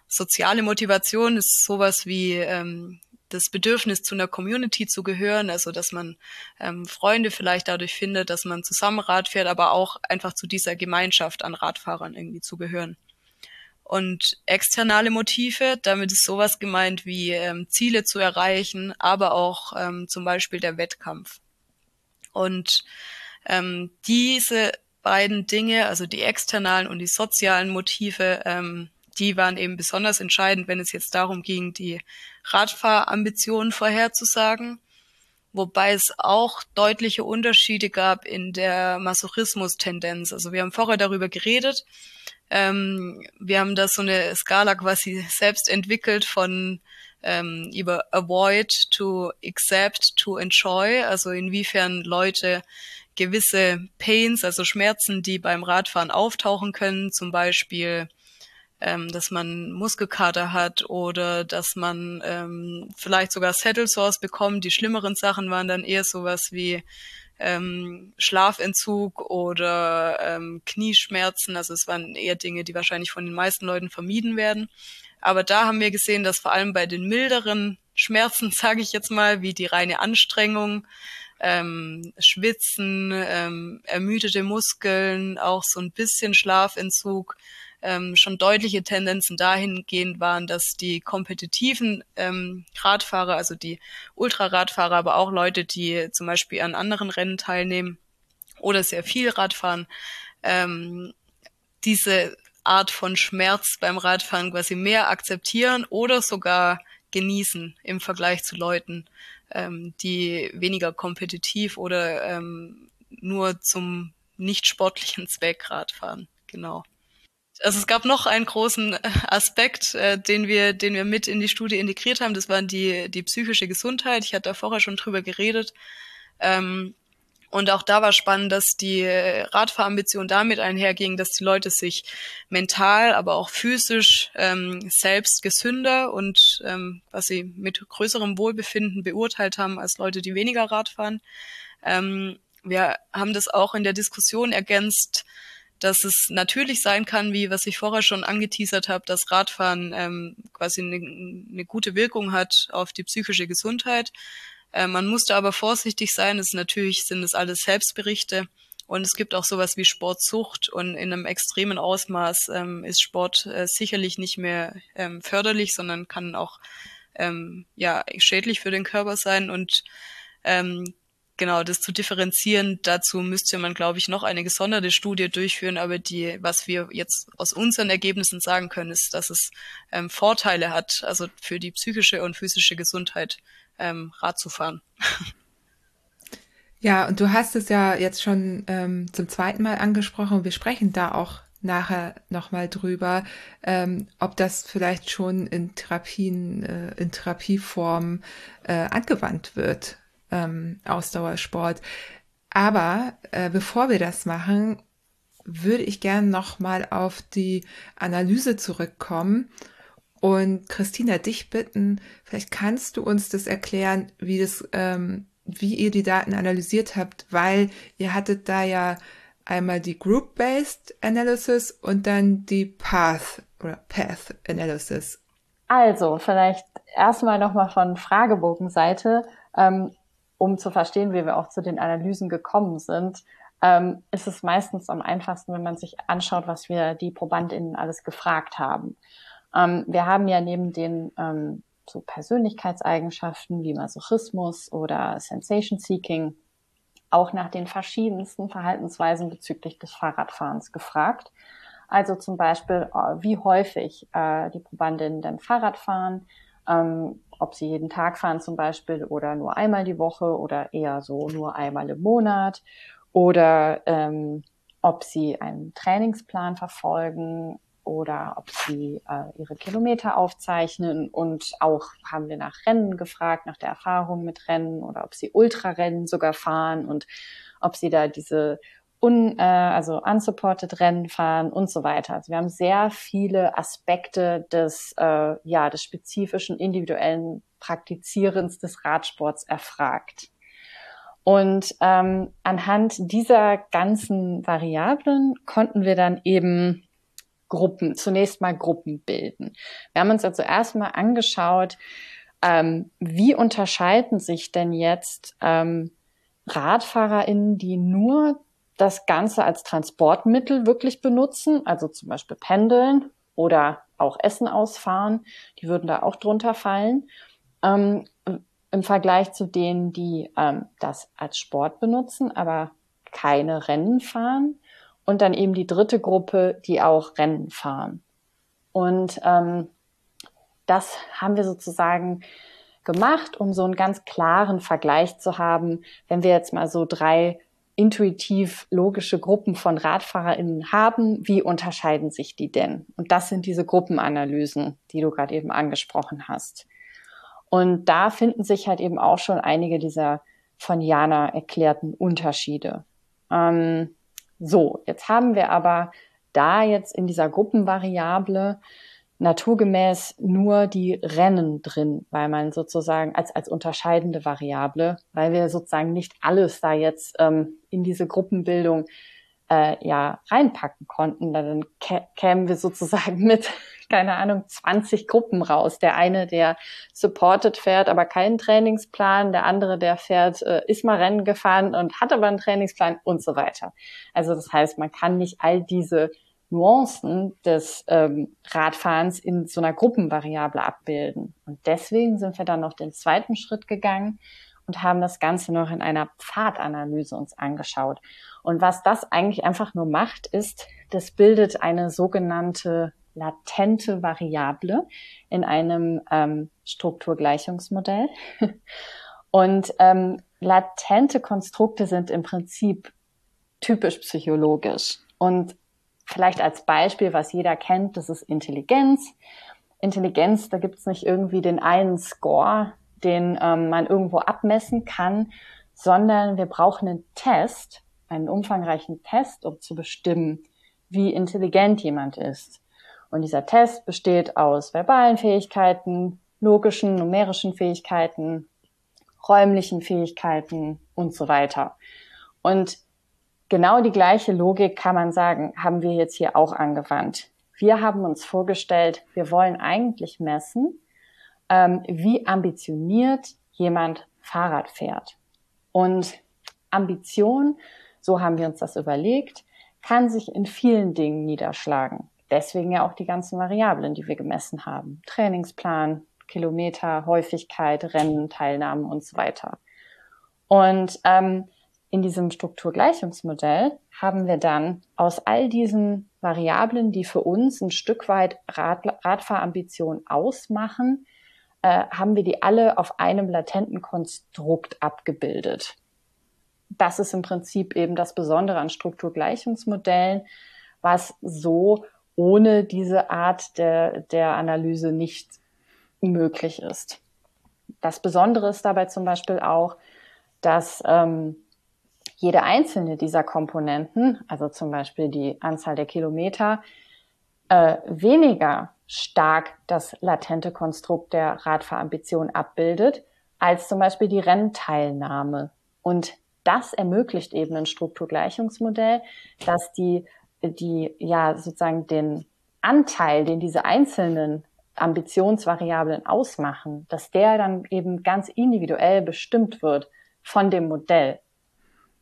soziale Motivation ist sowas wie ähm, das Bedürfnis zu einer Community zu gehören, also dass man ähm, Freunde vielleicht dadurch findet, dass man zusammen Rad fährt, aber auch einfach zu dieser Gemeinschaft an Radfahrern irgendwie zu gehören. Und externe Motive, damit ist sowas gemeint wie ähm, Ziele zu erreichen, aber auch ähm, zum Beispiel der Wettkampf. Und ähm, diese beiden Dinge, also die externalen und die sozialen Motive, ähm, die waren eben besonders entscheidend, wenn es jetzt darum ging, die Radfahrambitionen vorherzusagen. Wobei es auch deutliche Unterschiede gab in der Masochismus-Tendenz. Also wir haben vorher darüber geredet, ähm, wir haben da so eine Skala quasi selbst entwickelt von ähm, über avoid to accept to enjoy, also inwiefern Leute gewisse Pains, also Schmerzen, die beim Radfahren auftauchen können, zum Beispiel ähm, dass man Muskelkater hat oder dass man ähm, vielleicht sogar Saddle Sores bekommt. Die schlimmeren Sachen waren dann eher sowas wie ähm, Schlafentzug oder ähm, Knieschmerzen. Also es waren eher Dinge, die wahrscheinlich von den meisten Leuten vermieden werden. Aber da haben wir gesehen, dass vor allem bei den milderen Schmerzen, sage ich jetzt mal, wie die reine Anstrengung, ähm, Schwitzen, ähm, ermüdete Muskeln, auch so ein bisschen Schlafentzug, ähm, schon deutliche Tendenzen dahingehend waren, dass die kompetitiven ähm, Radfahrer, also die Ultraradfahrer, aber auch Leute, die zum Beispiel an anderen Rennen teilnehmen oder sehr viel Radfahren, ähm, diese Art von Schmerz beim Radfahren quasi mehr akzeptieren oder sogar genießen im Vergleich zu Leuten, ähm, die weniger kompetitiv oder ähm, nur zum nicht sportlichen Zweck Radfahren. Genau also es gab noch einen großen äh, Aspekt, äh, den wir, den wir mit in die Studie integriert haben. Das war die, die psychische Gesundheit. Ich hatte da vorher schon drüber geredet. Ähm, und auch da war spannend, dass die Radfahrambition damit einherging, dass die Leute sich mental, aber auch physisch ähm, selbst gesünder und ähm, was sie mit größerem Wohlbefinden beurteilt haben als Leute, die weniger Rad fahren. Ähm, wir haben das auch in der Diskussion ergänzt, dass es natürlich sein kann, wie was ich vorher schon angeteasert habe, dass Radfahren ähm, quasi eine, eine gute Wirkung hat auf die psychische Gesundheit. Äh, man muss da aber vorsichtig sein. Es natürlich sind es alles Selbstberichte und es gibt auch sowas wie Sportsucht und in einem extremen Ausmaß ähm, ist Sport äh, sicherlich nicht mehr ähm, förderlich, sondern kann auch ähm, ja schädlich für den Körper sein und ähm, genau, das zu differenzieren, dazu müsste man, glaube ich, noch eine gesonderte Studie durchführen. Aber die, was wir jetzt aus unseren Ergebnissen sagen können, ist, dass es ähm, Vorteile hat, also für die psychische und physische Gesundheit ähm, Rad zu fahren. Ja, und du hast es ja jetzt schon ähm, zum zweiten Mal angesprochen. Wir sprechen da auch nachher nochmal drüber, ähm, ob das vielleicht schon in Therapien, äh, in Therapieform äh, angewandt wird ähm, Ausdauersport. Aber äh, bevor wir das machen, würde ich gerne nochmal auf die Analyse zurückkommen und Christina dich bitten, vielleicht kannst du uns das erklären, wie das, ähm, wie ihr die Daten analysiert habt, weil ihr hattet da ja einmal die Group-Based Analysis und dann die Path oder Path Analysis. Also, vielleicht erstmal nochmal von Fragebogenseite, ähm, um zu verstehen, wie wir auch zu den Analysen gekommen sind, ähm, ist es meistens am einfachsten, wenn man sich anschaut, was wir die ProbandInnen alles gefragt haben. Ähm, wir haben ja neben den ähm, so Persönlichkeitseigenschaften wie Masochismus oder Sensation Seeking auch nach den verschiedensten Verhaltensweisen bezüglich des Fahrradfahrens gefragt. Also zum Beispiel, äh, wie häufig äh, die Probandinnen denn Fahrrad fahren, ähm, ob sie jeden Tag fahren zum Beispiel oder nur einmal die Woche oder eher so nur einmal im Monat oder ähm, ob sie einen Trainingsplan verfolgen oder ob sie äh, ihre Kilometer aufzeichnen und auch haben wir nach Rennen gefragt, nach der Erfahrung mit Rennen oder ob sie Ultrarennen sogar fahren und ob sie da diese un, äh, also unsupported Rennen fahren und so weiter. Also wir haben sehr viele Aspekte des äh, ja des spezifischen individuellen Praktizierens des Radsports erfragt. Und ähm, anhand dieser ganzen Variablen konnten wir dann eben Gruppen, zunächst mal Gruppen bilden. Wir haben uns also erstmal angeschaut, ähm, wie unterscheiden sich denn jetzt ähm, RadfahrerInnen, die nur das Ganze als Transportmittel wirklich benutzen, also zum Beispiel pendeln oder auch Essen ausfahren, die würden da auch drunter fallen. Ähm, Im Vergleich zu denen, die ähm, das als Sport benutzen, aber keine Rennen fahren und dann eben die dritte Gruppe, die auch Rennen fahren. Und ähm, das haben wir sozusagen gemacht, um so einen ganz klaren Vergleich zu haben, wenn wir jetzt mal so drei intuitiv logische Gruppen von RadfahrerInnen haben, wie unterscheiden sich die denn? Und das sind diese Gruppenanalysen, die du gerade eben angesprochen hast. Und da finden sich halt eben auch schon einige dieser von Jana erklärten Unterschiede. Ähm, so, jetzt haben wir aber da jetzt in dieser Gruppenvariable naturgemäß nur die Rennen drin, weil man sozusagen als, als unterscheidende Variable, weil wir sozusagen nicht alles da jetzt ähm, in diese Gruppenbildung äh, ja reinpacken konnten. Dann kämen wir sozusagen mit keine Ahnung, 20 Gruppen raus. Der eine, der supported fährt, aber keinen Trainingsplan. Der andere, der fährt, äh, ist mal Rennen gefahren und hat aber einen Trainingsplan und so weiter. Also das heißt, man kann nicht all diese Nuancen des ähm, Radfahrens in so einer Gruppenvariable abbilden. Und deswegen sind wir dann noch den zweiten Schritt gegangen und haben das Ganze noch in einer Pfadanalyse uns angeschaut. Und was das eigentlich einfach nur macht, ist, das bildet eine sogenannte latente Variable in einem ähm, Strukturgleichungsmodell. Und ähm, latente Konstrukte sind im Prinzip typisch psychologisch. Und vielleicht als Beispiel, was jeder kennt, das ist Intelligenz. Intelligenz, da gibt es nicht irgendwie den einen Score, den ähm, man irgendwo abmessen kann, sondern wir brauchen einen Test, einen umfangreichen Test, um zu bestimmen, wie intelligent jemand ist. Und dieser Test besteht aus verbalen Fähigkeiten, logischen, numerischen Fähigkeiten, räumlichen Fähigkeiten und so weiter. Und genau die gleiche Logik kann man sagen, haben wir jetzt hier auch angewandt. Wir haben uns vorgestellt, wir wollen eigentlich messen, ähm, wie ambitioniert jemand Fahrrad fährt. Und Ambition, so haben wir uns das überlegt, kann sich in vielen Dingen niederschlagen. Deswegen ja auch die ganzen Variablen, die wir gemessen haben. Trainingsplan, Kilometer, Häufigkeit, Rennen, Teilnahmen und so weiter. Und ähm, in diesem Strukturgleichungsmodell haben wir dann aus all diesen Variablen, die für uns ein Stück weit Rad Radfahrambition ausmachen, äh, haben wir die alle auf einem latenten Konstrukt abgebildet. Das ist im Prinzip eben das Besondere an Strukturgleichungsmodellen, was so ohne diese Art der, der Analyse nicht möglich ist. Das Besondere ist dabei zum Beispiel auch, dass ähm, jede einzelne dieser Komponenten, also zum Beispiel die Anzahl der Kilometer, äh, weniger stark das latente Konstrukt der Radfahrambition abbildet, als zum Beispiel die Rennteilnahme. Und das ermöglicht eben ein Strukturgleichungsmodell, dass die, die ja sozusagen den Anteil, den diese einzelnen Ambitionsvariablen ausmachen, dass der dann eben ganz individuell bestimmt wird von dem Modell.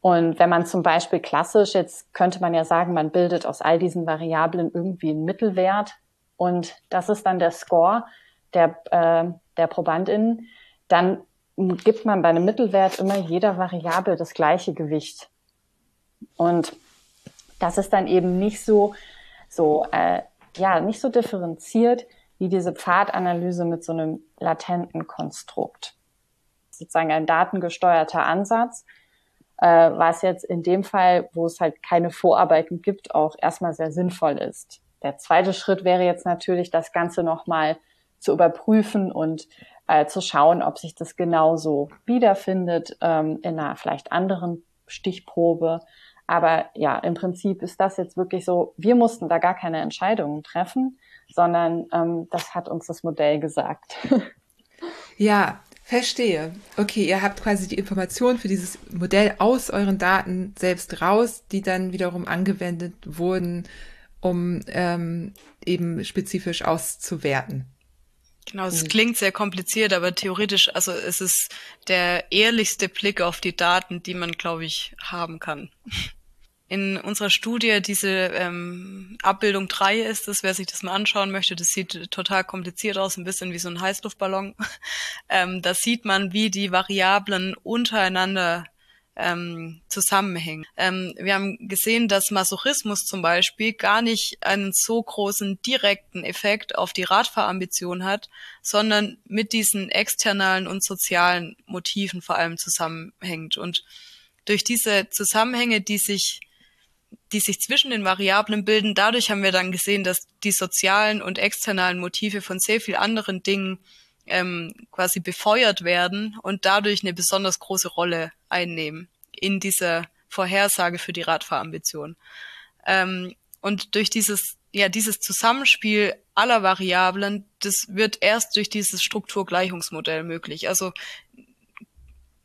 Und wenn man zum Beispiel klassisch, jetzt könnte man ja sagen, man bildet aus all diesen Variablen irgendwie einen Mittelwert und das ist dann der Score der, äh, der ProbandInnen, dann gibt man bei einem Mittelwert immer jeder Variable das gleiche Gewicht. Und das ist dann eben nicht so, so äh, ja, nicht so differenziert wie diese Pfadanalyse mit so einem latenten Konstrukt. Sozusagen ein datengesteuerter Ansatz, äh, was jetzt in dem Fall, wo es halt keine Vorarbeiten gibt, auch erstmal sehr sinnvoll ist. Der zweite Schritt wäre jetzt natürlich, das Ganze nochmal zu überprüfen und äh, zu schauen, ob sich das genauso wiederfindet ähm, in einer vielleicht anderen Stichprobe. Aber ja, im Prinzip ist das jetzt wirklich so, wir mussten da gar keine Entscheidungen treffen, sondern ähm, das hat uns das Modell gesagt. ja, verstehe. Okay, ihr habt quasi die Informationen für dieses Modell aus euren Daten selbst raus, die dann wiederum angewendet wurden, um ähm, eben spezifisch auszuwerten. Genau, es mhm. klingt sehr kompliziert, aber theoretisch, also es ist der ehrlichste Blick auf die Daten, die man, glaube ich, haben kann. In unserer Studie diese ähm, Abbildung 3 ist das, wer sich das mal anschauen möchte, das sieht total kompliziert aus, ein bisschen wie so ein Heißluftballon. ähm, da sieht man, wie die Variablen untereinander ähm, zusammenhängen. Ähm, wir haben gesehen, dass Masochismus zum Beispiel gar nicht einen so großen direkten Effekt auf die Radfahrambition hat, sondern mit diesen externalen und sozialen Motiven vor allem zusammenhängt. Und durch diese Zusammenhänge, die sich die sich zwischen den Variablen bilden. Dadurch haben wir dann gesehen, dass die sozialen und externalen Motive von sehr viel anderen Dingen ähm, quasi befeuert werden und dadurch eine besonders große Rolle einnehmen in dieser Vorhersage für die Radfahrambition. Ähm, und durch dieses, ja, dieses Zusammenspiel aller Variablen, das wird erst durch dieses Strukturgleichungsmodell möglich. Also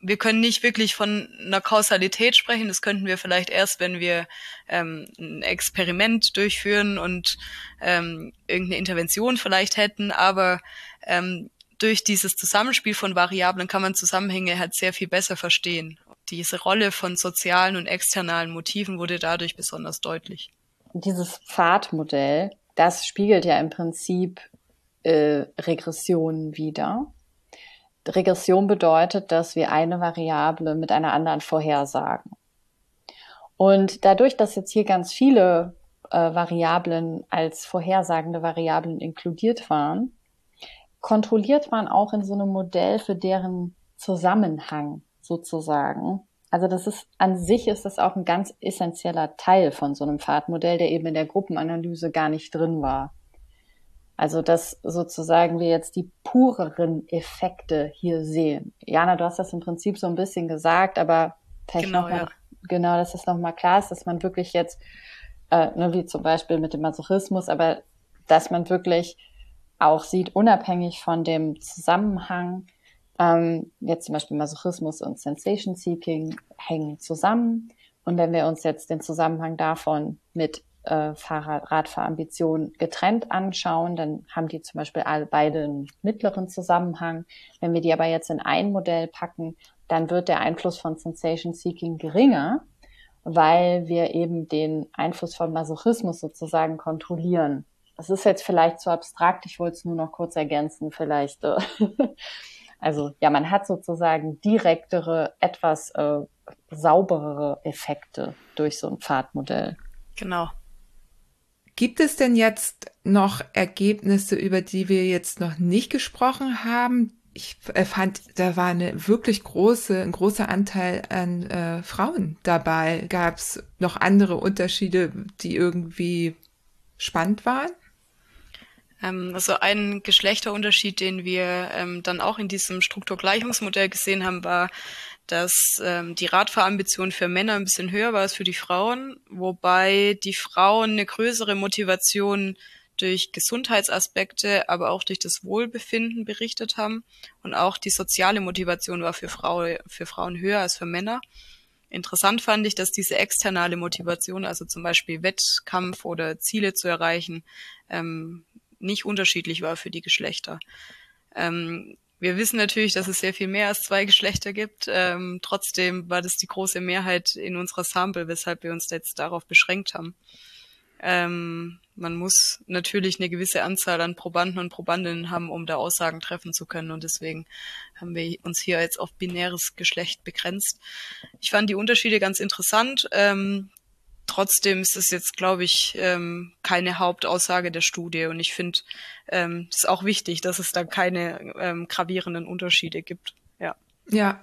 wir können nicht wirklich von einer Kausalität sprechen. Das könnten wir vielleicht erst, wenn wir ähm, ein Experiment durchführen und ähm, irgendeine Intervention vielleicht hätten. Aber ähm, durch dieses Zusammenspiel von Variablen kann man Zusammenhänge halt sehr viel besser verstehen. Diese Rolle von sozialen und externalen Motiven wurde dadurch besonders deutlich. Dieses Pfadmodell, das spiegelt ja im Prinzip äh, Regressionen wider. Regression bedeutet, dass wir eine Variable mit einer anderen vorhersagen. Und dadurch, dass jetzt hier ganz viele äh, Variablen als vorhersagende Variablen inkludiert waren, kontrolliert man auch in so einem Modell für deren Zusammenhang sozusagen. Also das ist an sich ist das auch ein ganz essentieller Teil von so einem Pfadmodell, der eben in der Gruppenanalyse gar nicht drin war. Also dass sozusagen wir jetzt die pureren Effekte hier sehen. Jana, du hast das im Prinzip so ein bisschen gesagt, aber vielleicht genau, nochmal, ja. genau, dass es nochmal klar ist, dass man wirklich jetzt, äh, ne, wie zum Beispiel mit dem Masochismus, aber dass man wirklich auch sieht, unabhängig von dem Zusammenhang, ähm, jetzt zum Beispiel Masochismus und Sensation Seeking hängen zusammen. Und wenn wir uns jetzt den Zusammenhang davon mit äh, Fahrrad, Radfahrambitionen getrennt anschauen, dann haben die zum Beispiel alle beide einen mittleren Zusammenhang. Wenn wir die aber jetzt in ein Modell packen, dann wird der Einfluss von Sensation Seeking geringer, weil wir eben den Einfluss von Masochismus sozusagen kontrollieren. Das ist jetzt vielleicht zu abstrakt, ich wollte es nur noch kurz ergänzen, vielleicht. Äh, also ja, man hat sozusagen direktere, etwas äh, sauberere Effekte durch so ein Pfadmodell. Genau. Gibt es denn jetzt noch Ergebnisse, über die wir jetzt noch nicht gesprochen haben? Ich äh, fand, da war eine wirklich große, ein großer Anteil an äh, Frauen dabei. Gab es noch andere Unterschiede, die irgendwie spannend waren? Ähm, also ein Geschlechterunterschied, den wir ähm, dann auch in diesem Strukturgleichungsmodell gesehen haben, war, dass ähm, die Radfahrambition für Männer ein bisschen höher war als für die Frauen, wobei die Frauen eine größere Motivation durch Gesundheitsaspekte, aber auch durch das Wohlbefinden berichtet haben. Und auch die soziale Motivation war für, Frau, für Frauen höher als für Männer. Interessant fand ich, dass diese externe Motivation, also zum Beispiel Wettkampf oder Ziele zu erreichen, ähm, nicht unterschiedlich war für die Geschlechter. Ähm, wir wissen natürlich, dass es sehr viel mehr als zwei Geschlechter gibt. Ähm, trotzdem war das die große Mehrheit in unserer Sample, weshalb wir uns jetzt darauf beschränkt haben. Ähm, man muss natürlich eine gewisse Anzahl an Probanden und Probandinnen haben, um da Aussagen treffen zu können. Und deswegen haben wir uns hier jetzt auf binäres Geschlecht begrenzt. Ich fand die Unterschiede ganz interessant. Ähm, trotzdem ist es jetzt, glaube ich, ähm, keine Hauptaussage der Studie. Und ich finde ähm, es ist auch wichtig, dass es da keine ähm, gravierenden Unterschiede gibt. Ja. Ja,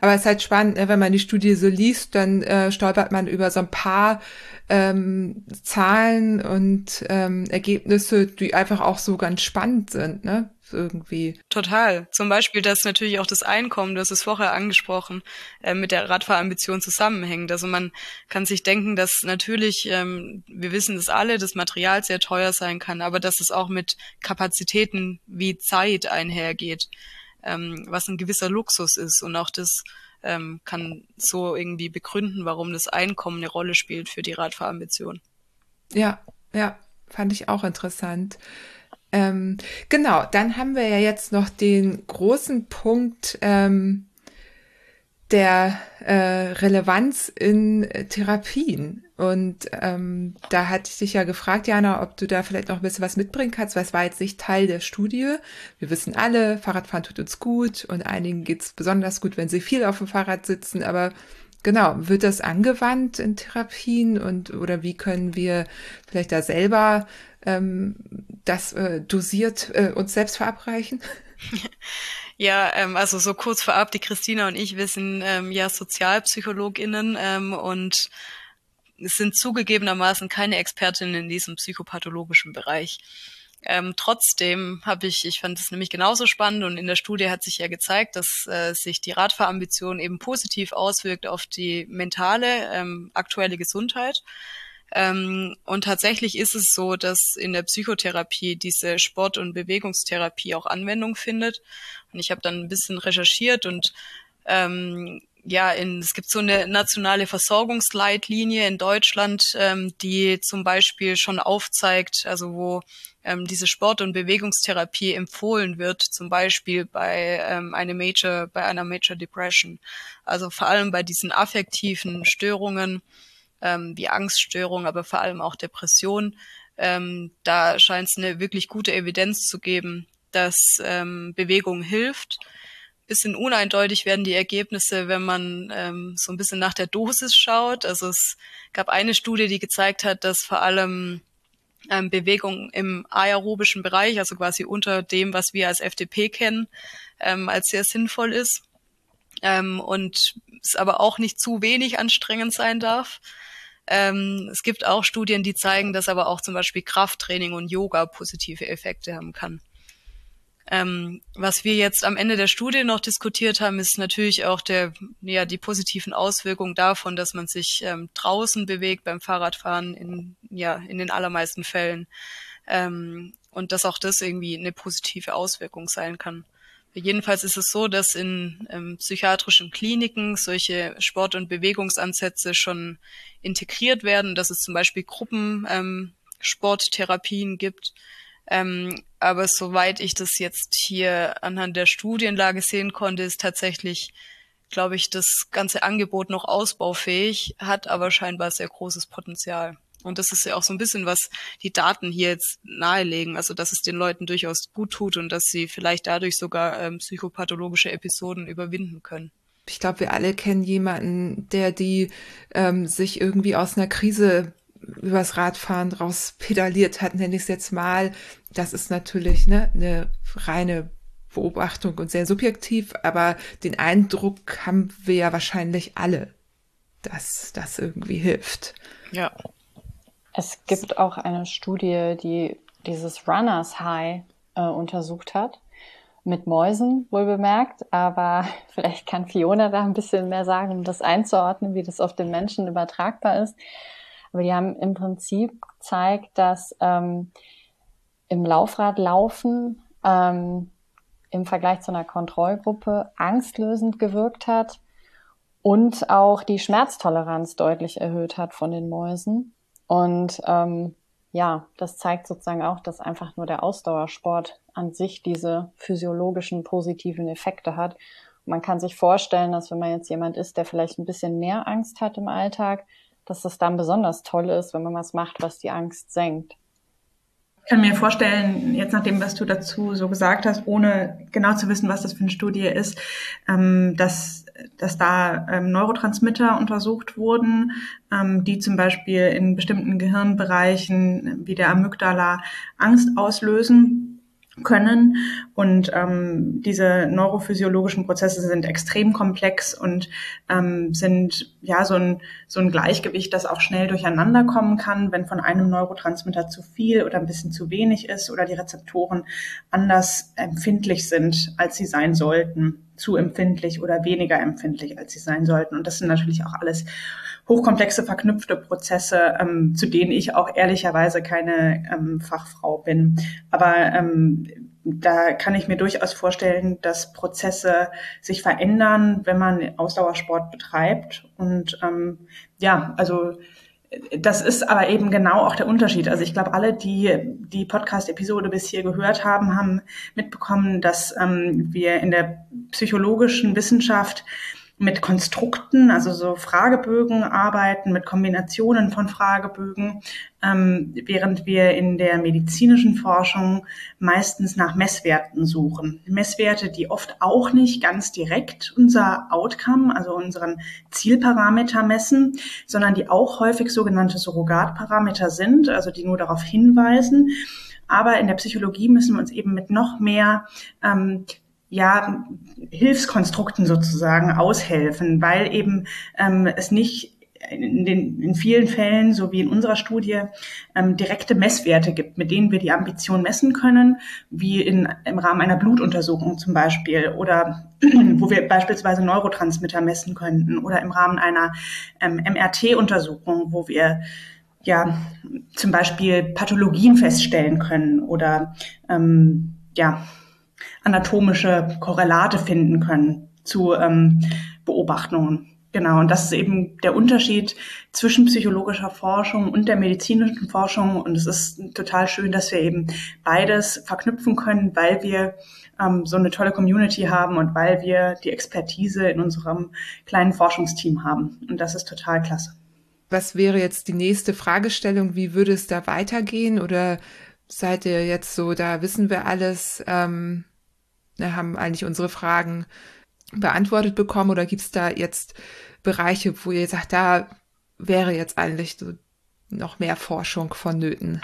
aber es ist halt spannend, ne, wenn man die Studie so liest, dann äh, stolpert man über so ein paar ähm, Zahlen und ähm, Ergebnisse, die einfach auch so ganz spannend sind, ne? Irgendwie. Total. Zum Beispiel, dass natürlich auch das Einkommen, du hast es vorher angesprochen, äh, mit der Radfahrambition zusammenhängt. Also man kann sich denken, dass natürlich, ähm, wir wissen das alle, das Material sehr teuer sein kann, aber dass es auch mit Kapazitäten wie Zeit einhergeht ähm, was ein gewisser Luxus ist. Und auch das ähm, kann so irgendwie begründen, warum das Einkommen eine Rolle spielt für die Radfahrambition. Ja, ja, fand ich auch interessant. Ähm, genau, dann haben wir ja jetzt noch den großen Punkt ähm, der äh, Relevanz in äh, Therapien. Und ähm, da hatte ich dich ja gefragt, Jana, ob du da vielleicht noch ein bisschen was mitbringen kannst, weil es war jetzt nicht Teil der Studie. Wir wissen alle, Fahrradfahren tut uns gut und einigen geht's besonders gut, wenn sie viel auf dem Fahrrad sitzen. Aber genau, wird das angewandt in Therapien und oder wie können wir vielleicht da selber ähm, das äh, dosiert äh, uns selbst verabreichen? Ja, ähm, also so kurz vorab, die Christina und ich, wir sind ähm, ja SozialpsychologInnen ähm, und sind zugegebenermaßen keine Expertinnen in diesem psychopathologischen Bereich. Ähm, trotzdem habe ich, ich fand es nämlich genauso spannend und in der Studie hat sich ja gezeigt, dass äh, sich die Radfahrambition eben positiv auswirkt auf die mentale, ähm, aktuelle Gesundheit. Ähm, und tatsächlich ist es so, dass in der Psychotherapie diese Sport- und Bewegungstherapie auch Anwendung findet. Und ich habe dann ein bisschen recherchiert und ähm, ja, in, es gibt so eine nationale Versorgungsleitlinie in Deutschland, ähm, die zum Beispiel schon aufzeigt, also wo ähm, diese Sport- und Bewegungstherapie empfohlen wird, zum Beispiel bei ähm, eine Major, bei einer Major Depression. Also vor allem bei diesen affektiven Störungen ähm, wie Angststörung, aber vor allem auch Depression. Ähm, da scheint es eine wirklich gute Evidenz zu geben, dass ähm, Bewegung hilft. Bisschen uneindeutig werden die Ergebnisse, wenn man ähm, so ein bisschen nach der Dosis schaut. Also es gab eine Studie, die gezeigt hat, dass vor allem ähm, Bewegung im aerobischen Bereich, also quasi unter dem, was wir als FDP kennen, ähm, als sehr sinnvoll ist. Ähm, und es aber auch nicht zu wenig anstrengend sein darf. Ähm, es gibt auch Studien, die zeigen, dass aber auch zum Beispiel Krafttraining und Yoga positive Effekte haben kann. Ähm, was wir jetzt am Ende der Studie noch diskutiert haben, ist natürlich auch der, ja, die positiven Auswirkungen davon, dass man sich ähm, draußen bewegt beim Fahrradfahren in, ja, in den allermeisten Fällen. Ähm, und dass auch das irgendwie eine positive Auswirkung sein kann. Jedenfalls ist es so, dass in ähm, psychiatrischen Kliniken solche Sport- und Bewegungsansätze schon integriert werden, dass es zum Beispiel Gruppensporttherapien ähm, gibt. Ähm, aber soweit ich das jetzt hier anhand der Studienlage sehen konnte, ist tatsächlich, glaube ich, das ganze Angebot noch ausbaufähig, hat aber scheinbar sehr großes Potenzial. Und das ist ja auch so ein bisschen, was die Daten hier jetzt nahelegen, also dass es den Leuten durchaus gut tut und dass sie vielleicht dadurch sogar ähm, psychopathologische Episoden überwinden können. Ich glaube, wir alle kennen jemanden, der die ähm, sich irgendwie aus einer Krise übers Radfahren raus pedaliert hat, nenne ich es jetzt mal. Das ist natürlich ne, eine reine Beobachtung und sehr subjektiv, aber den Eindruck haben wir ja wahrscheinlich alle, dass das irgendwie hilft. Ja, es gibt auch eine Studie, die dieses Runners High äh, untersucht hat. Mit Mäusen, wohl bemerkt, aber vielleicht kann Fiona da ein bisschen mehr sagen, um das einzuordnen, wie das auf den Menschen übertragbar ist. Aber die haben im Prinzip gezeigt, dass ähm, im Laufradlaufen ähm, im Vergleich zu einer Kontrollgruppe angstlösend gewirkt hat und auch die Schmerztoleranz deutlich erhöht hat von den Mäusen. Und ähm, ja, das zeigt sozusagen auch, dass einfach nur der Ausdauersport an sich diese physiologischen positiven Effekte hat. Man kann sich vorstellen, dass wenn man jetzt jemand ist, der vielleicht ein bisschen mehr Angst hat im Alltag, dass das dann besonders toll ist, wenn man was macht, was die Angst senkt. Ich kann mir vorstellen, jetzt nach dem, was du dazu so gesagt hast, ohne genau zu wissen, was das für eine Studie ist, ähm, dass, dass da ähm, Neurotransmitter untersucht wurden, ähm, die zum Beispiel in bestimmten Gehirnbereichen wie der Amygdala Angst auslösen können. Und ähm, diese neurophysiologischen Prozesse sind extrem komplex und ähm, sind ja so ein, so ein Gleichgewicht, das auch schnell durcheinander kommen kann, wenn von einem Neurotransmitter zu viel oder ein bisschen zu wenig ist oder die Rezeptoren anders empfindlich sind, als sie sein sollten, zu empfindlich oder weniger empfindlich, als sie sein sollten. Und das sind natürlich auch alles hochkomplexe verknüpfte Prozesse, ähm, zu denen ich auch ehrlicherweise keine ähm, Fachfrau bin. Aber ähm, da kann ich mir durchaus vorstellen, dass Prozesse sich verändern, wenn man Ausdauersport betreibt. Und ähm, ja, also das ist aber eben genau auch der Unterschied. Also ich glaube, alle, die die Podcast-Episode bis hier gehört haben, haben mitbekommen, dass ähm, wir in der psychologischen Wissenschaft mit Konstrukten, also so Fragebögen arbeiten, mit Kombinationen von Fragebögen, ähm, während wir in der medizinischen Forschung meistens nach Messwerten suchen. Messwerte, die oft auch nicht ganz direkt unser Outcome, also unseren Zielparameter messen, sondern die auch häufig sogenannte Surrogatparameter sind, also die nur darauf hinweisen. Aber in der Psychologie müssen wir uns eben mit noch mehr ähm, ja, Hilfskonstrukten sozusagen aushelfen, weil eben ähm, es nicht in, den, in vielen Fällen, so wie in unserer Studie, ähm, direkte Messwerte gibt, mit denen wir die Ambition messen können, wie in, im Rahmen einer Blutuntersuchung zum Beispiel oder wo wir beispielsweise Neurotransmitter messen könnten oder im Rahmen einer ähm, MRT-Untersuchung, wo wir ja zum Beispiel Pathologien feststellen können oder ähm, ja anatomische Korrelate finden können zu ähm, Beobachtungen. Genau, und das ist eben der Unterschied zwischen psychologischer Forschung und der medizinischen Forschung. Und es ist total schön, dass wir eben beides verknüpfen können, weil wir ähm, so eine tolle Community haben und weil wir die Expertise in unserem kleinen Forschungsteam haben. Und das ist total klasse. Was wäre jetzt die nächste Fragestellung? Wie würde es da weitergehen? Oder seid ihr jetzt so, da wissen wir alles? Ähm haben eigentlich unsere Fragen beantwortet bekommen oder gibt es da jetzt Bereiche, wo ihr sagt, da wäre jetzt eigentlich so noch mehr Forschung vonnöten?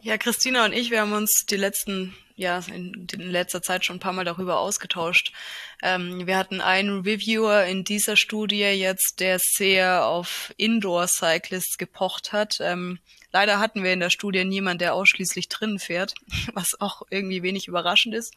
Ja, Christina und ich, wir haben uns die letzten, ja, in, in letzter Zeit schon ein paar Mal darüber ausgetauscht. Ähm, wir hatten einen Reviewer in dieser Studie jetzt, der sehr auf Indoor-Cyclists gepocht hat. Ähm, leider hatten wir in der Studie niemanden, der ausschließlich drinnen fährt, was auch irgendwie wenig überraschend ist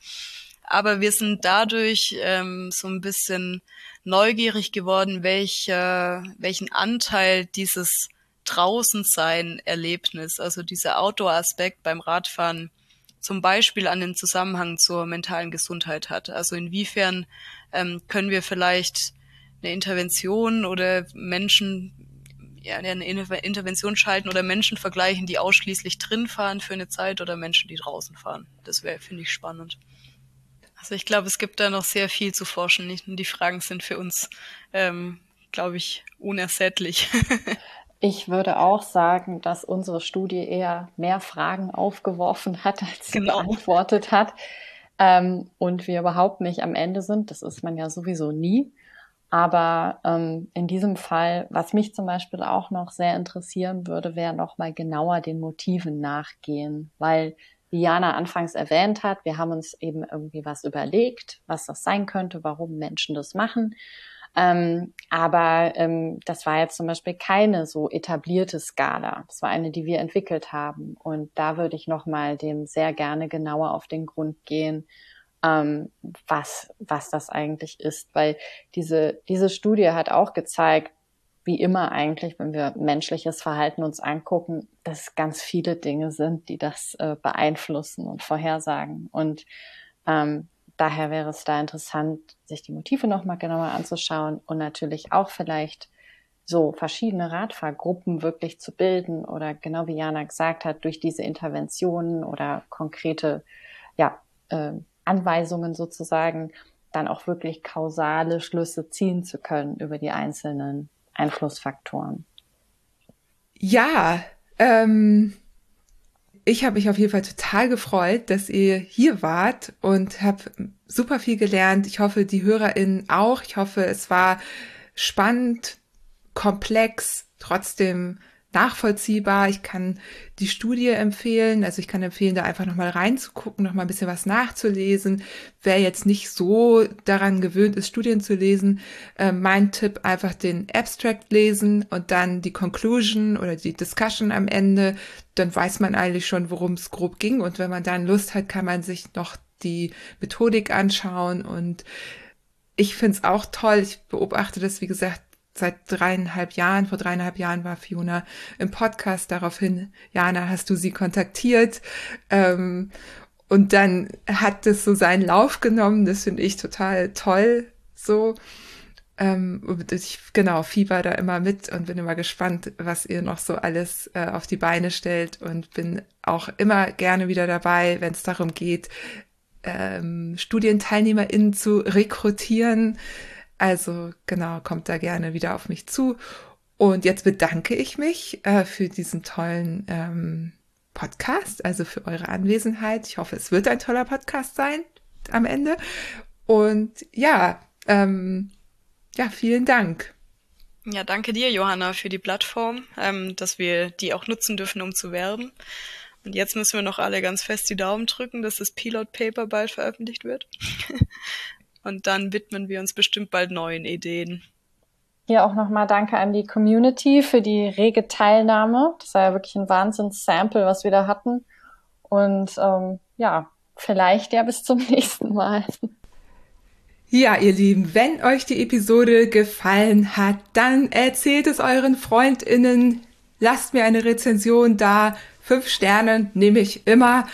aber wir sind dadurch ähm, so ein bisschen neugierig geworden, welcher, welchen Anteil dieses Draußensein-Erlebnis, also dieser Outdoor-Aspekt beim Radfahren zum Beispiel an den Zusammenhang zur mentalen Gesundheit hat. Also inwiefern ähm, können wir vielleicht eine Intervention oder Menschen, ja, eine Intervention schalten oder Menschen vergleichen, die ausschließlich drin fahren für eine Zeit oder Menschen, die draußen fahren. Das wäre, finde ich, spannend. Also ich glaube, es gibt da noch sehr viel zu forschen. Nicht? Die Fragen sind für uns, ähm, glaube ich, unersättlich. ich würde auch sagen, dass unsere Studie eher mehr Fragen aufgeworfen hat, als sie genau. beantwortet hat. Ähm, und wir überhaupt nicht am Ende sind. Das ist man ja sowieso nie. Aber ähm, in diesem Fall, was mich zum Beispiel auch noch sehr interessieren würde, wäre nochmal genauer den Motiven nachgehen, weil wie Jana anfangs erwähnt hat, wir haben uns eben irgendwie was überlegt, was das sein könnte, warum Menschen das machen. Ähm, aber ähm, das war jetzt zum Beispiel keine so etablierte Skala. Das war eine, die wir entwickelt haben. Und da würde ich nochmal dem sehr gerne genauer auf den Grund gehen, ähm, was, was das eigentlich ist. Weil diese, diese Studie hat auch gezeigt, wie immer eigentlich, wenn wir menschliches Verhalten uns angucken, dass es ganz viele Dinge sind, die das äh, beeinflussen und vorhersagen. Und ähm, daher wäre es da interessant, sich die Motive nochmal genauer anzuschauen und natürlich auch vielleicht so verschiedene Radfahrgruppen wirklich zu bilden oder genau wie Jana gesagt hat, durch diese Interventionen oder konkrete ja, äh, Anweisungen sozusagen dann auch wirklich kausale Schlüsse ziehen zu können über die einzelnen Einflussfaktoren? Ja, ähm, ich habe mich auf jeden Fall total gefreut, dass ihr hier wart und habe super viel gelernt. Ich hoffe, die HörerInnen auch. Ich hoffe, es war spannend, komplex, trotzdem nachvollziehbar. Ich kann die Studie empfehlen. Also ich kann empfehlen, da einfach nochmal reinzugucken, nochmal ein bisschen was nachzulesen. Wer jetzt nicht so daran gewöhnt ist, Studien zu lesen, äh, mein Tipp einfach den Abstract lesen und dann die Conclusion oder die Discussion am Ende. Dann weiß man eigentlich schon, worum es grob ging. Und wenn man dann Lust hat, kann man sich noch die Methodik anschauen und ich finde es auch toll. Ich beobachte das, wie gesagt, seit dreieinhalb Jahren, vor dreieinhalb Jahren war Fiona im Podcast. Daraufhin, Jana, hast du sie kontaktiert. Ähm, und dann hat es so seinen Lauf genommen. Das finde ich total toll. So. Ähm, ich, genau, fieber da immer mit und bin immer gespannt, was ihr noch so alles äh, auf die Beine stellt und bin auch immer gerne wieder dabei, wenn es darum geht, ähm, StudienteilnehmerInnen zu rekrutieren also genau, kommt da gerne wieder auf mich zu. Und jetzt bedanke ich mich äh, für diesen tollen ähm, Podcast, also für eure Anwesenheit. Ich hoffe, es wird ein toller Podcast sein am Ende. Und ja, ähm, ja, vielen Dank. Ja, danke dir, Johanna, für die Plattform, ähm, dass wir die auch nutzen dürfen, um zu werben. Und jetzt müssen wir noch alle ganz fest die Daumen drücken, dass das Pilot Paper bald veröffentlicht wird. Und dann widmen wir uns bestimmt bald neuen Ideen. Hier auch nochmal Danke an die Community für die rege Teilnahme. Das war ja wirklich ein Wahnsinns-Sample, was wir da hatten. Und ähm, ja, vielleicht ja bis zum nächsten Mal. Ja, ihr Lieben, wenn euch die Episode gefallen hat, dann erzählt es euren FreundInnen. Lasst mir eine Rezension da. Fünf Sterne nehme ich immer.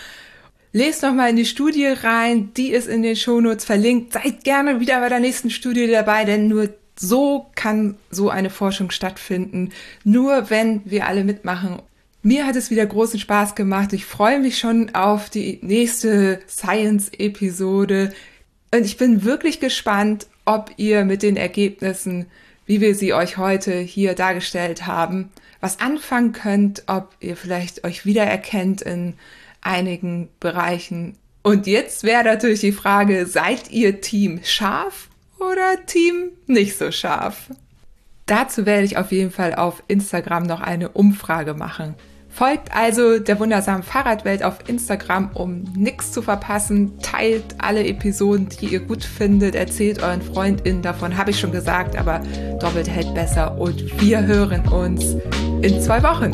Lest noch mal in die Studie rein, die ist in den Shownotes verlinkt. Seid gerne wieder bei der nächsten Studie dabei, denn nur so kann so eine Forschung stattfinden. Nur wenn wir alle mitmachen. Mir hat es wieder großen Spaß gemacht. Ich freue mich schon auf die nächste Science-Episode. Und ich bin wirklich gespannt, ob ihr mit den Ergebnissen, wie wir sie euch heute hier dargestellt haben, was anfangen könnt, ob ihr vielleicht euch wiedererkennt in einigen Bereichen. Und jetzt wäre natürlich die Frage, seid ihr Team scharf oder Team nicht so scharf? Dazu werde ich auf jeden Fall auf Instagram noch eine Umfrage machen. Folgt also der wundersamen Fahrradwelt auf Instagram, um nichts zu verpassen. Teilt alle Episoden, die ihr gut findet. Erzählt euren FreundInnen davon, habe ich schon gesagt, aber doppelt hält besser. Und wir hören uns in zwei Wochen.